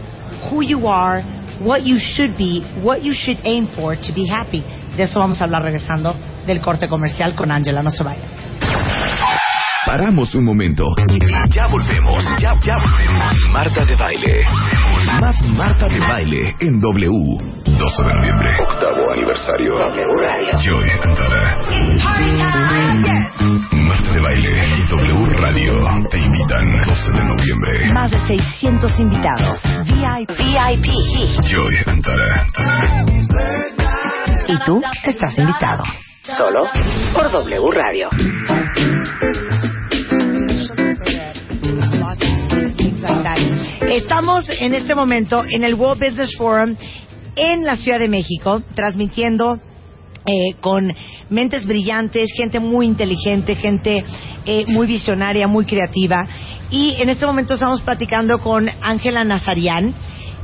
who you are, what you should be, what you should aim for to be happy. De eso vamos a hablar regresando del corte comercial con Angela. No se vaya. Paramos un momento y ya volvemos. Ya, ya volvemos. Marta de baile. Más Marta de baile en W. 12 de noviembre. Octavo aniversario. W Radio. Joy Antara. Marta de baile y W Radio te invitan 12 de noviembre. Más de 600 invitados. VIP. VIP. Joy Antara. Y tú estás invitado. Solo por W Radio. Estamos en este momento en el World Business Forum en la Ciudad de México, transmitiendo eh, con mentes brillantes, gente muy inteligente, gente eh, muy visionaria, muy creativa. Y en este momento estamos platicando con Ángela Nazarian.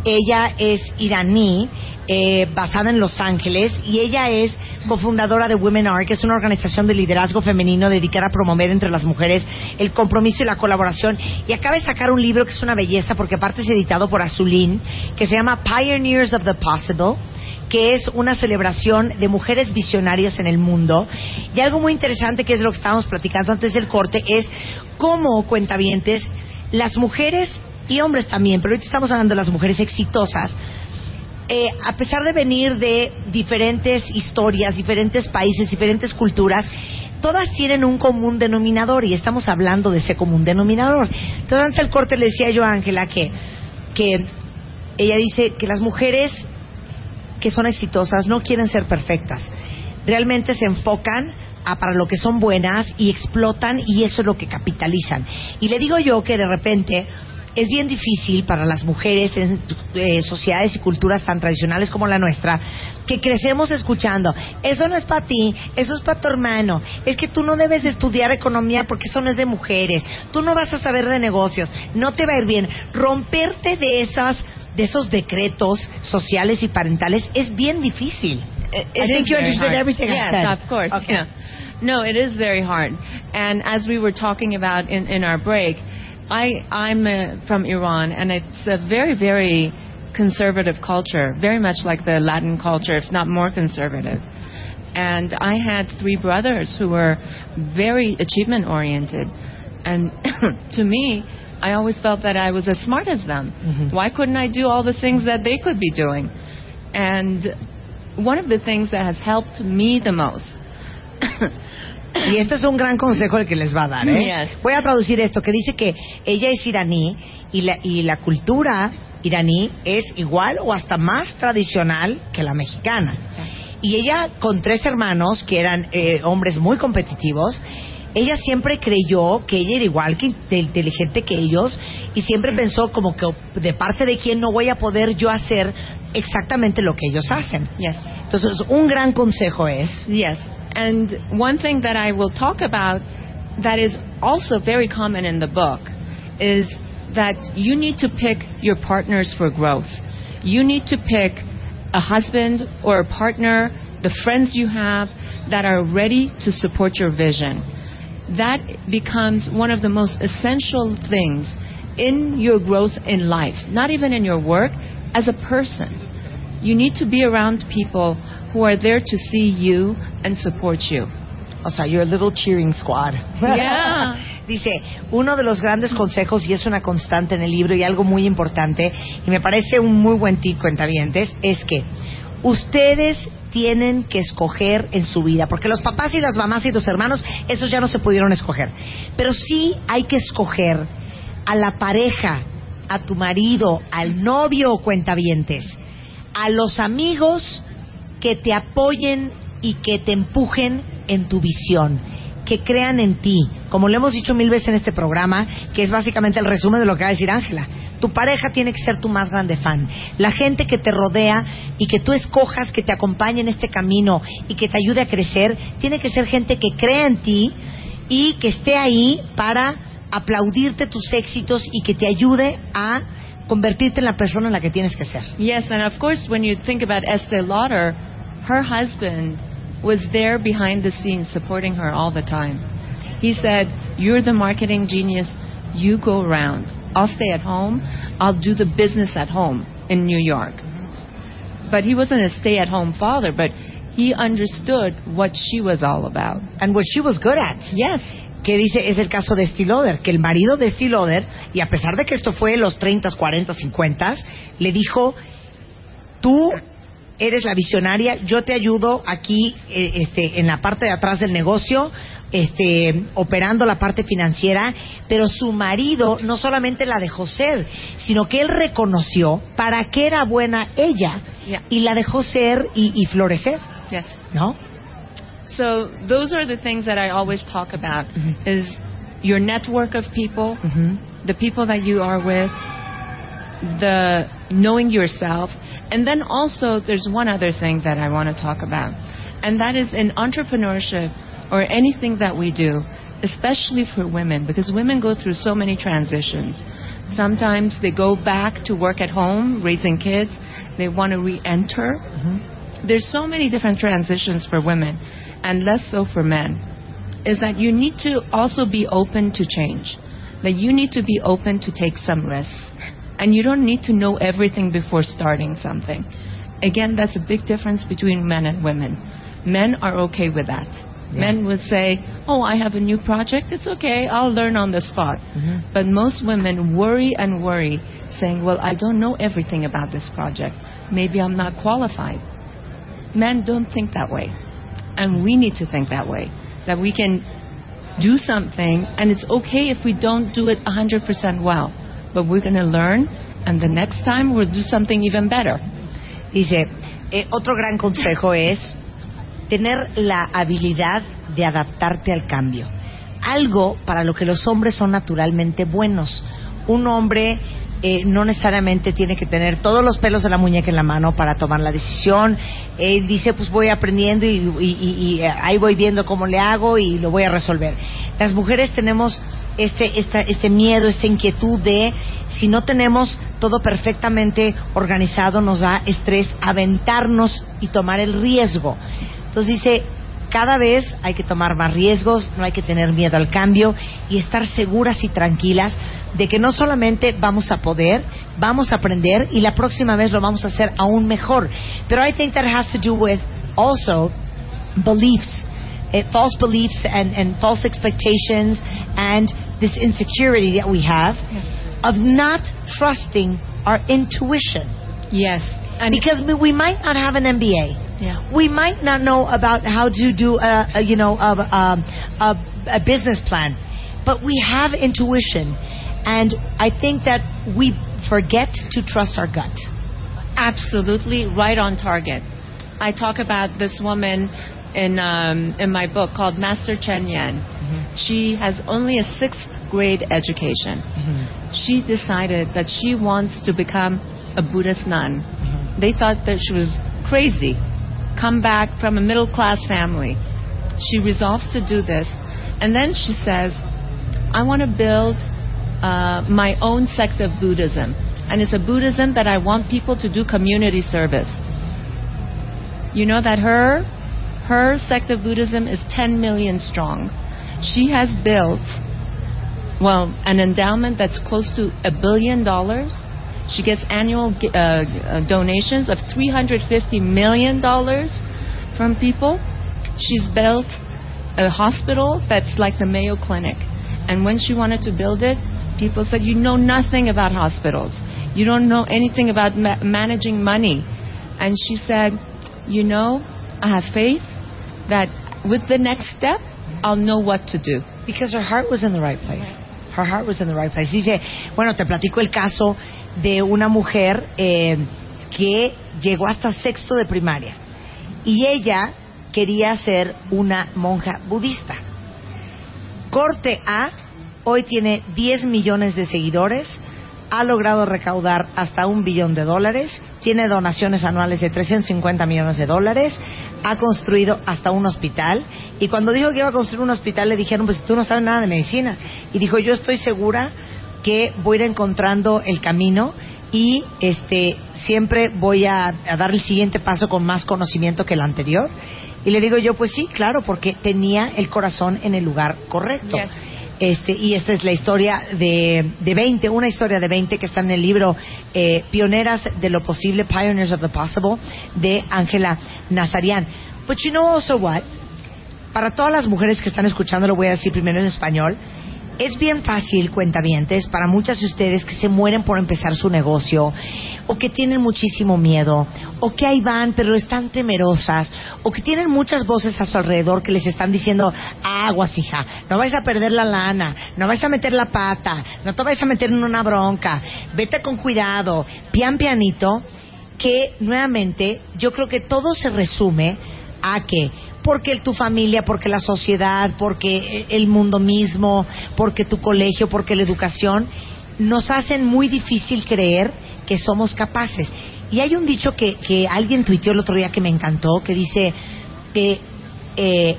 Ella es iraní, eh, basada en Los Ángeles, y ella es cofundadora de Women Are, que es una organización de liderazgo femenino dedicada a promover entre las mujeres el compromiso y la colaboración. Y acaba de sacar un libro que es una belleza, porque aparte es editado por Azulín, que se llama Pioneers of the Possible que es una celebración de mujeres visionarias en el mundo. Y algo muy interesante, que es lo que estábamos platicando antes del corte, es cómo, cuentavientes, las mujeres y hombres también, pero ahorita estamos hablando de las mujeres exitosas, eh, a pesar de venir de diferentes historias, diferentes países, diferentes culturas, todas tienen un común denominador y estamos hablando de ese común denominador. Entonces, antes del corte le decía yo a Ángela que, que ella dice que las mujeres que son exitosas no quieren ser perfectas. Realmente se enfocan a para lo que son buenas y explotan y eso es lo que capitalizan. Y le digo yo que de repente es bien difícil para las mujeres en eh, sociedades y culturas tan tradicionales como la nuestra que crecemos escuchando, eso no es para ti, eso es para tu hermano, es que tú no debes de estudiar economía porque eso no es de mujeres, tú no vas a saber de negocios, no te va a ir bien. Romperte de esas de esos decretos sociales y parentales es bien difícil. It- I think you very understood hard. everything I yes, said. of course. Okay. Yeah. No, it is very hard. And as we were talking about in, in our break, I, I'm uh, from Iran, and it's a very, very conservative culture, very much like the Latin culture, if not more conservative. And I had three brothers who were very achievement oriented. And to me, I always felt that I was as smart as them. Why couldn't I do all the things that they could be doing? And one of the things that has helped me the most Y este es un gran consejo el que les va a dar. ¿eh? Yes. Voy a traducir esto, que dice que ella es iraní y la, y la cultura iraní es igual o hasta más tradicional que la mexicana. Y ella, con tres hermanos que eran eh, hombres muy competitivos, ella siempre creyó que ella era igual que inteligente que ellos y siempre pensó como que de parte de quién no voy a poder yo hacer exactamente lo que ellos hacen. Yes. Entonces, un gran consejo es Yes. And one thing that I will talk about that is also very common in the book is that you need to pick your partners for growth. You need to pick a husband or a partner, the friends you have that are ready to support your vision. That becomes one of the most essential things in your growth in life, not even in your work, as a person. You need to be around people who are there to see you and support you. O sea, your little cheering squad. Yeah. Dice, uno de los grandes consejos, y es una constante en el libro y algo muy importante, y me parece un muy buen tip, cuentavientes, es que ustedes tienen que escoger en su vida, porque los papás y las mamás y los hermanos, esos ya no se pudieron escoger. Pero sí hay que escoger a la pareja, a tu marido, al novio o cuentavientes, a los amigos que te apoyen y que te empujen en tu visión, que crean en ti, como lo hemos dicho mil veces en este programa, que es básicamente el resumen de lo que va a decir Ángela. Tu pareja tiene que ser tu más grande fan. La gente que te rodea y que tú escojas que te acompañe en este camino y que te ayude a crecer, tiene que ser gente que crea en ti y que esté ahí para aplaudirte tus éxitos y que te ayude a convertirte en la persona en la que tienes que ser. Yes, and of course, when you think about Estee Lauder, her husband was there behind the scenes supporting her all the time. He said, You're the marketing genius, you go around. I'll stay at home, I'll do the business at home in New York. But he wasn't a stay at home father, but he understood what she was all about. And what she was good at. Yes. Que dice es el caso de Stiloder, que el marido de Stiloder, y a pesar de que esto fue en los 30, 40, 50, le dijo, tú eres la visionaria, yo te ayudo aquí eh, este, en la parte de atrás del negocio, este, operando la parte financiera, pero su marido no solamente la dejó ser, sino que él reconoció para qué era buena ella y la dejó ser y, y florecer. ¿no? So those are the things that I always talk about Mhm. is your network of people, Ujú. the people that you are with, the knowing yourself, and then also there's one other thing that I want to talk about, and that is in entrepreneurship or anything that we do, especially for women, because women go through so many transitions. Sometimes they go back to work at home, raising kids. They want to re-enter. There's so many different transitions for women, and less so for men. Is that you need to also be open to change. That you need to be open to take some risks. And you don't need to know everything before starting something. Again, that's a big difference between men and women. Men are okay with that. Men would say, Oh, I have a new project. It's okay. I'll learn on the spot. Mm-hmm. But most women worry and worry, saying, Well, I don't know everything about this project. Maybe I'm not qualified. Men don't think that way. And we need to think that way. That we can do something, and it's okay if we don't do it 100% well. But we're going to learn, and the next time we'll do something even better. Dice, eh, otro gran consejo es tener la habilidad de adaptarte al cambio. Algo para lo que los hombres son naturalmente buenos. Un hombre eh, no necesariamente tiene que tener todos los pelos de la muñeca en la mano para tomar la decisión. Él dice, pues voy aprendiendo y, eh, ahí voy viendo cómo le hago y lo voy a resolver. Las mujeres tenemos este, esta- este miedo, esta inquietud de, si no tenemos todo perfectamente organizado, nos da estrés aventarnos y tomar el riesgo. Entonces dice, cada vez hay que tomar más riesgos, no hay que tener miedo al cambio y estar seguras y tranquilas de que no solamente vamos a poder, vamos a aprender y la próxima vez lo vamos a hacer aún mejor. Pero I think that has to do with also beliefs, eh, false beliefs and, and false expectations and this insecurity that we have of not trusting our intuition. Yes. And Because we- we might not have an MBA. Yeah. We might not know about how to do a, a you know a, a, a, a business plan, but we have intuition, and I think that we forget to trust our gut. absolutely right on target. I talk about this woman in um, in my book called Master Chen Yan. Mm-hmm. She has only a sixth grade education. Mm-hmm. She decided that she wants to become a Buddhist nun. Mm-hmm. They thought that she was crazy. Come back from a middle class family. She resolves to do this, and then she says, "I want to build uh, my own sect of Buddhism, and it's a Buddhism that I want people to do community service. You know that her her sect of Buddhism is 10 million strong. She has built well an endowment that's close to a billion dollars. She gets annual uh, donations of 350 million dollars from people. She's built a hospital that's like the Mayo Clinic. And when she wanted to build it, people said, You know nothing about hospitals. You don't know anything about ma- managing money. And she said, You know, I have faith that with the next step, I'll know what to do. Because her heart was in the right place. Her heart was in the right place. Dice, bueno, te platico el caso de una mujer eh, que llegó hasta sexto de primaria y ella quería ser una monja budista. Corte A, hoy tiene 10 millones de seguidores, ha logrado recaudar hasta un billón de dólares, tiene donaciones anuales de 350 millones de dólares, ha construido hasta un hospital y cuando dijo que iba a construir un hospital le dijeron, pues tú no sabes nada de medicina. Y dijo, yo estoy segura que voy a ir encontrando el camino y este siempre voy a, dar el siguiente paso con más conocimiento que el anterior. Y le digo yo, pues sí, claro, porque tenía el corazón en el lugar correcto. Este, y esta es la historia de, de 20, una historia de 20 que está en el libro eh, Pioneras de lo Posible, Pioneers of the Possible, de Ángela Nazarian. But you know also what? Para todas las mujeres que están escuchando, lo voy a decir primero en español. Es bien fácil, cuentavientes, para muchas de ustedes que se mueren por empezar su negocio, o que tienen muchísimo miedo, o que ahí van pero están temerosas, o que tienen muchas voces a su alrededor que les están diciendo, aguas hija, no vais a perder la lana, no vais a meter la pata, no te vais a meter en una bronca, vete con cuidado, pian pianito, que nuevamente yo creo que todo se resume a que porque tu familia, porque la sociedad, porque el mundo mismo, porque tu colegio, porque la educación, nos hacen muy difícil creer que somos capaces. Y hay un dicho que, que alguien tuiteó el otro día que me encantó, que dice que eh,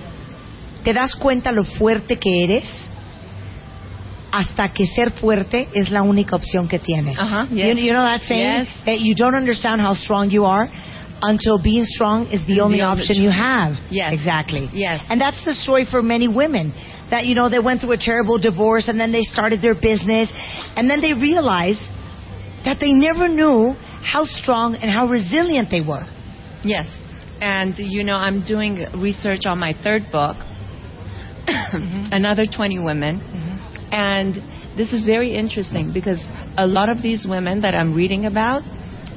te das cuenta lo fuerte que eres hasta que ser fuerte es la única opción que tienes. Uh-huh, you, yes. you know that saying? Yes. That you don't understand how strong you are until being strong is the only The option you have. Yes. Exactly. Yes. And that's the story for many women. That, you know, they went through a terrible divorce and then they started their business and then they realized that they never knew how strong and how resilient they were. Yes. And, you know, I'm doing research on my third book, mm-hmm. Another 20 Women. Mm-hmm. And this is very interesting because a lot of these women that I'm reading about,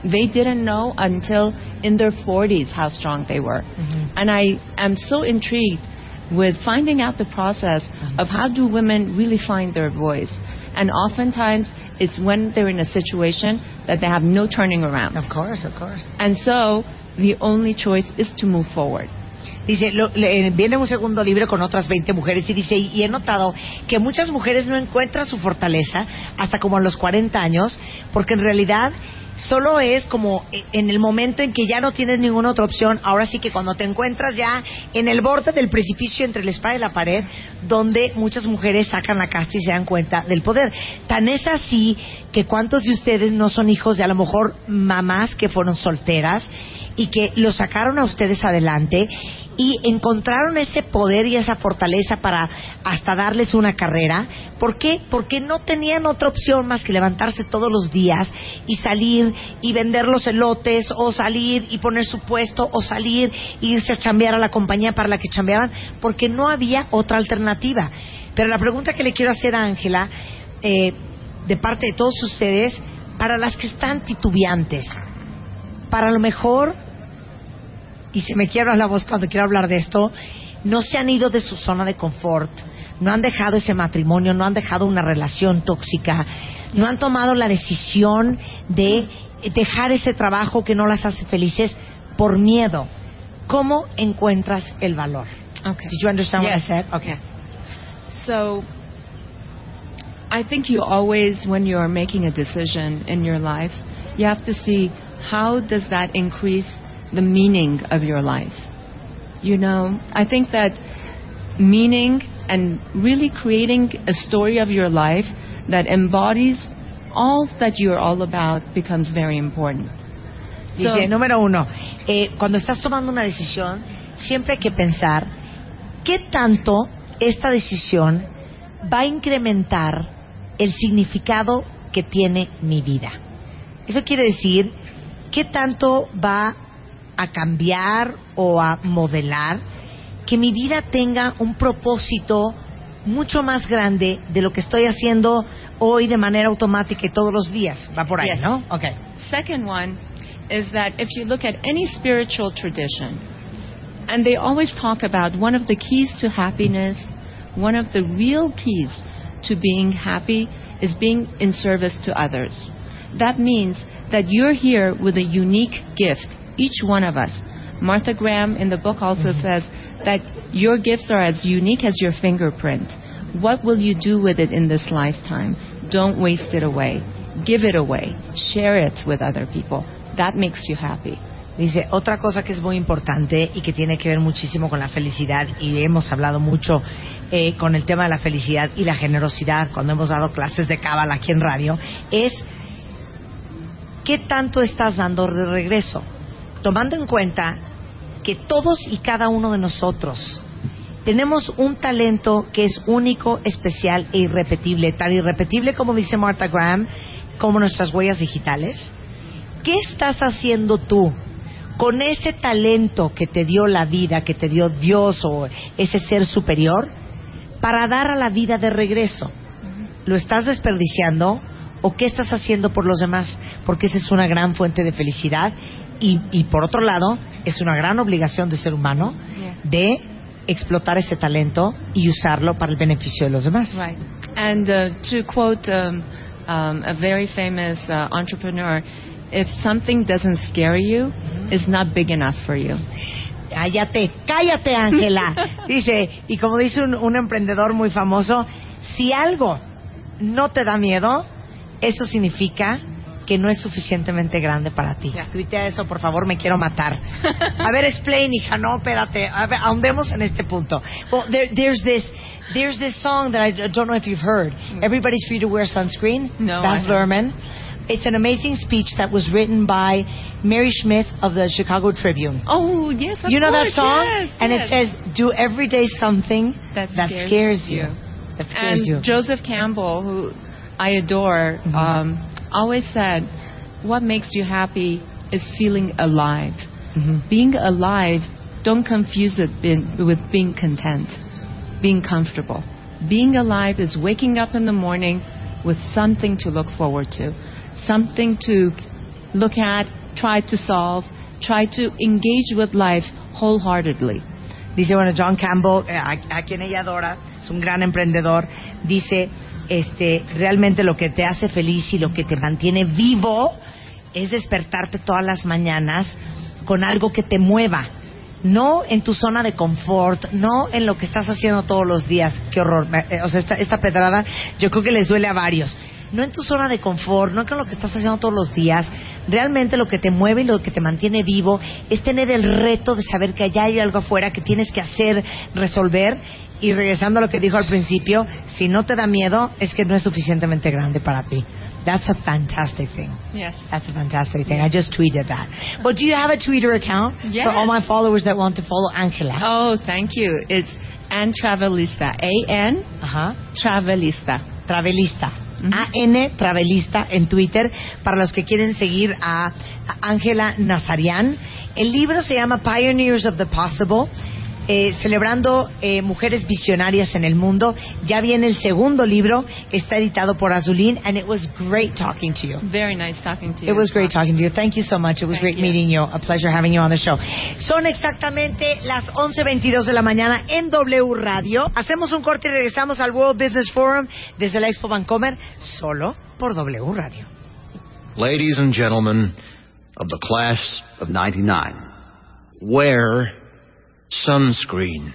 they didn't know until in their 40s how strong they were. Mm-hmm. And I am so intrigued with finding out the process mm-hmm. of how do women really find their voice. And oftentimes it's when they're in a situation that they have no turning around. Of course, of course. And so the only choice is to move forward. Dice, lo- le- eh, viene un segundo libro con otras 20 mujeres y dice, y he notado que muchas mujeres no encuentran su fortaleza hasta como a los 40 años, porque en realidad solo es como e- en el momento en que ya no tienes ninguna otra opción, ahora sí que cuando te encuentras ya en el borde del precipicio entre la espada y la pared, donde muchas mujeres sacan la casta y se dan cuenta del poder. Tan es así que cuántos de ustedes no son hijos de a lo mejor mamás que fueron solteras y que los sacaron a ustedes adelante y encontraron ese poder y esa fortaleza para hasta darles una carrera. ¿Por qué? Porque no tenían otra opción más que levantarse todos los días y salir y vender los elotes o salir y poner su puesto o salir e irse a chambear a la compañía para la que chambeaban porque no había otra alternativa. Pero la pregunta que le quiero hacer a Ángela, eh, de parte de todos ustedes, para las que están titubeantes, para lo mejor y se me quiebra la voz cuando quiero hablar de esto, no se han ido de su zona de confort, no han dejado ese matrimonio, no han dejado una relación tóxica, no han tomado la decisión de dejar ese trabajo que no las hace felices por miedo. ¿Cómo encuentras el valor? Okay. Did you understand what I said? Okay. Yes. So, I think you always, when you're making a decision in your life, you have to see how does that increase the meaning of your life. You know, I think that meaning and really creating a story of your life that embodies all that you're all about becomes very important. So- Dice, número uno, eh, cuando estás tomando una decisión, siempre hay que pensar qué tanto esta decisión va a incrementar el significado que tiene mi vida. Eso quiere decir qué tanto va a cambiar o a modelar que mi vida tenga un propósito mucho más grande de lo que estoy haciendo hoy de manera automática y todos los días. Va por ahí, Yes. ¿no? Okay. Second one is that if you look at any spiritual tradition, And they always talk about one of the keys to happiness, one of the real keys to being happy is being in service to others. That means that you're here with a unique gift, each one of us. Martha Graham in the book also says that your gifts are as unique as your fingerprint. What will you do with it in this lifetime? Don't waste it away. Give it away. Share it with other people. That makes you happy. Dice, otra cosa que es muy importante y que tiene que ver muchísimo con la felicidad, y hemos hablado mucho eh, con el tema de la felicidad y la generosidad cuando hemos dado clases de cábala aquí en radio, es qué tanto estás dando de regreso, tomando en cuenta que todos y cada uno de nosotros tenemos un talento que es único, especial e irrepetible, tan irrepetible como dice Martha Graham, como nuestras huellas digitales. ¿Qué estás haciendo tú con ese talento que te dio la vida, que te dio Dios o ese ser superior, para dar a la vida de regreso? ¿Lo estás desperdiciando o qué estás haciendo por los demás? Porque esa es una gran fuente de felicidad y, y por otro lado, es una gran obligación de ser humano de explotar ese talento y usarlo para el beneficio de los demás. Right. And uh, to quote um, um, a very famous uh, entrepreneur, if something doesn't scare you, it's not big enough for you. Cállate, cállate, Ángela. Dice, y como dice un, un emprendedor muy famoso, si algo no te da miedo, eso significa que no es suficientemente grande para ti. Tuitea eso, por favor, me quiero matar. A ver, explain, hija, no, espérate. A ver, ahondemos en este punto. Well, there, there's this... There's this song that I don't know if you've heard. Everybody's free to wear sunscreen. No, Baz Luhrmann. It's an amazing speech that was written by Mary Schmidt of the Chicago Tribune. Oh, yes, of you know that course, song? yes, and yes. it says, "Do every day something That that scares scares you." you. That scares and you. Joseph Campbell, who I adore, Mm-hmm. um, always said, "What makes you happy is feeling alive. Mhm. Being alive, don't confuse it with being content, being comfortable. Being alive is waking up in the morning with something to look forward to, something to look at, try to solve, try to engage with life wholeheartedly." Dice, bueno, John Campbell, eh, a, a quien ella adora, es un gran emprendedor, dice, este, realmente lo que te hace feliz y lo que te mantiene vivo es despertarte todas las mañanas con algo que te mueva. No en tu zona de confort, no en lo que estás haciendo todos los días. Qué horror. Eh, O sea, esta, esta pedrada yo creo que les duele a varios. No en tu zona de confort, no con lo que estás haciendo todos los días. Realmente lo que te mueve y lo que te mantiene vivo es tener el reto de saber que allá hay algo afuera que tienes que hacer, resolver. Y regresando a lo que dijo al principio, si no te da miedo, es que no es suficientemente grande para ti. That's a fantastic thing. Yes. That's a fantastic thing. I just tweeted that. But do you have a Twitter account Yes. for all my followers that want to follow Angela? Oh, thank you. It's Ann Travelista. A N Ajá. Travelista. Travelista. AN Travelista en Twitter para los que quieren seguir a a Ángela Nazarian. El libro se llama Pioneers of the Possible. Eh, celebrando eh, mujeres visionarias en el mundo. Ya viene el segundo libro, está editado por Azulín, and it was great talking to you. Very nice talking to you. It was great talking to you. Thank you so much. It was Thank great you. meeting you. A pleasure having you on the show. Son exactamente las 11.22 de la mañana en W Radio. Hacemos un corte y regresamos al World Business Forum desde la Expo Vancomer, solo por W Radio. Ladies and gentlemen of the class of 99, wear sunscreen.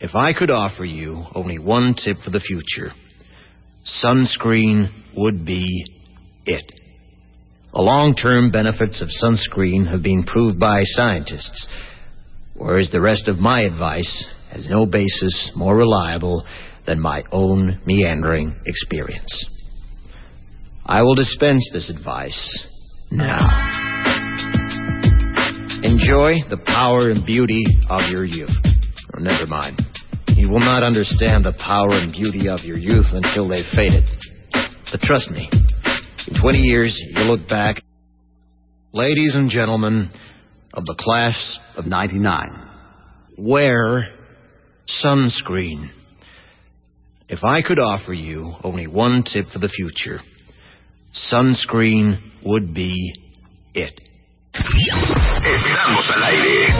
If I could offer you only one tip for the future, sunscreen would be it. The long term benefits of sunscreen have been proved by scientists, whereas the rest of my advice has no basis more reliable than my own meandering experience. I will dispense this advice now. Enjoy the power and beauty of your youth. Oh, never mind. You will not understand the power and beauty of your youth until they've faded. But trust me, in 20 years, you'll look back. Ladies and gentlemen of the class of 99, wear sunscreen. If I could offer you only one tip for the future, sunscreen would be it. Estamos al aire.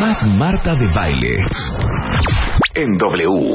Más Marta de Baile. En W.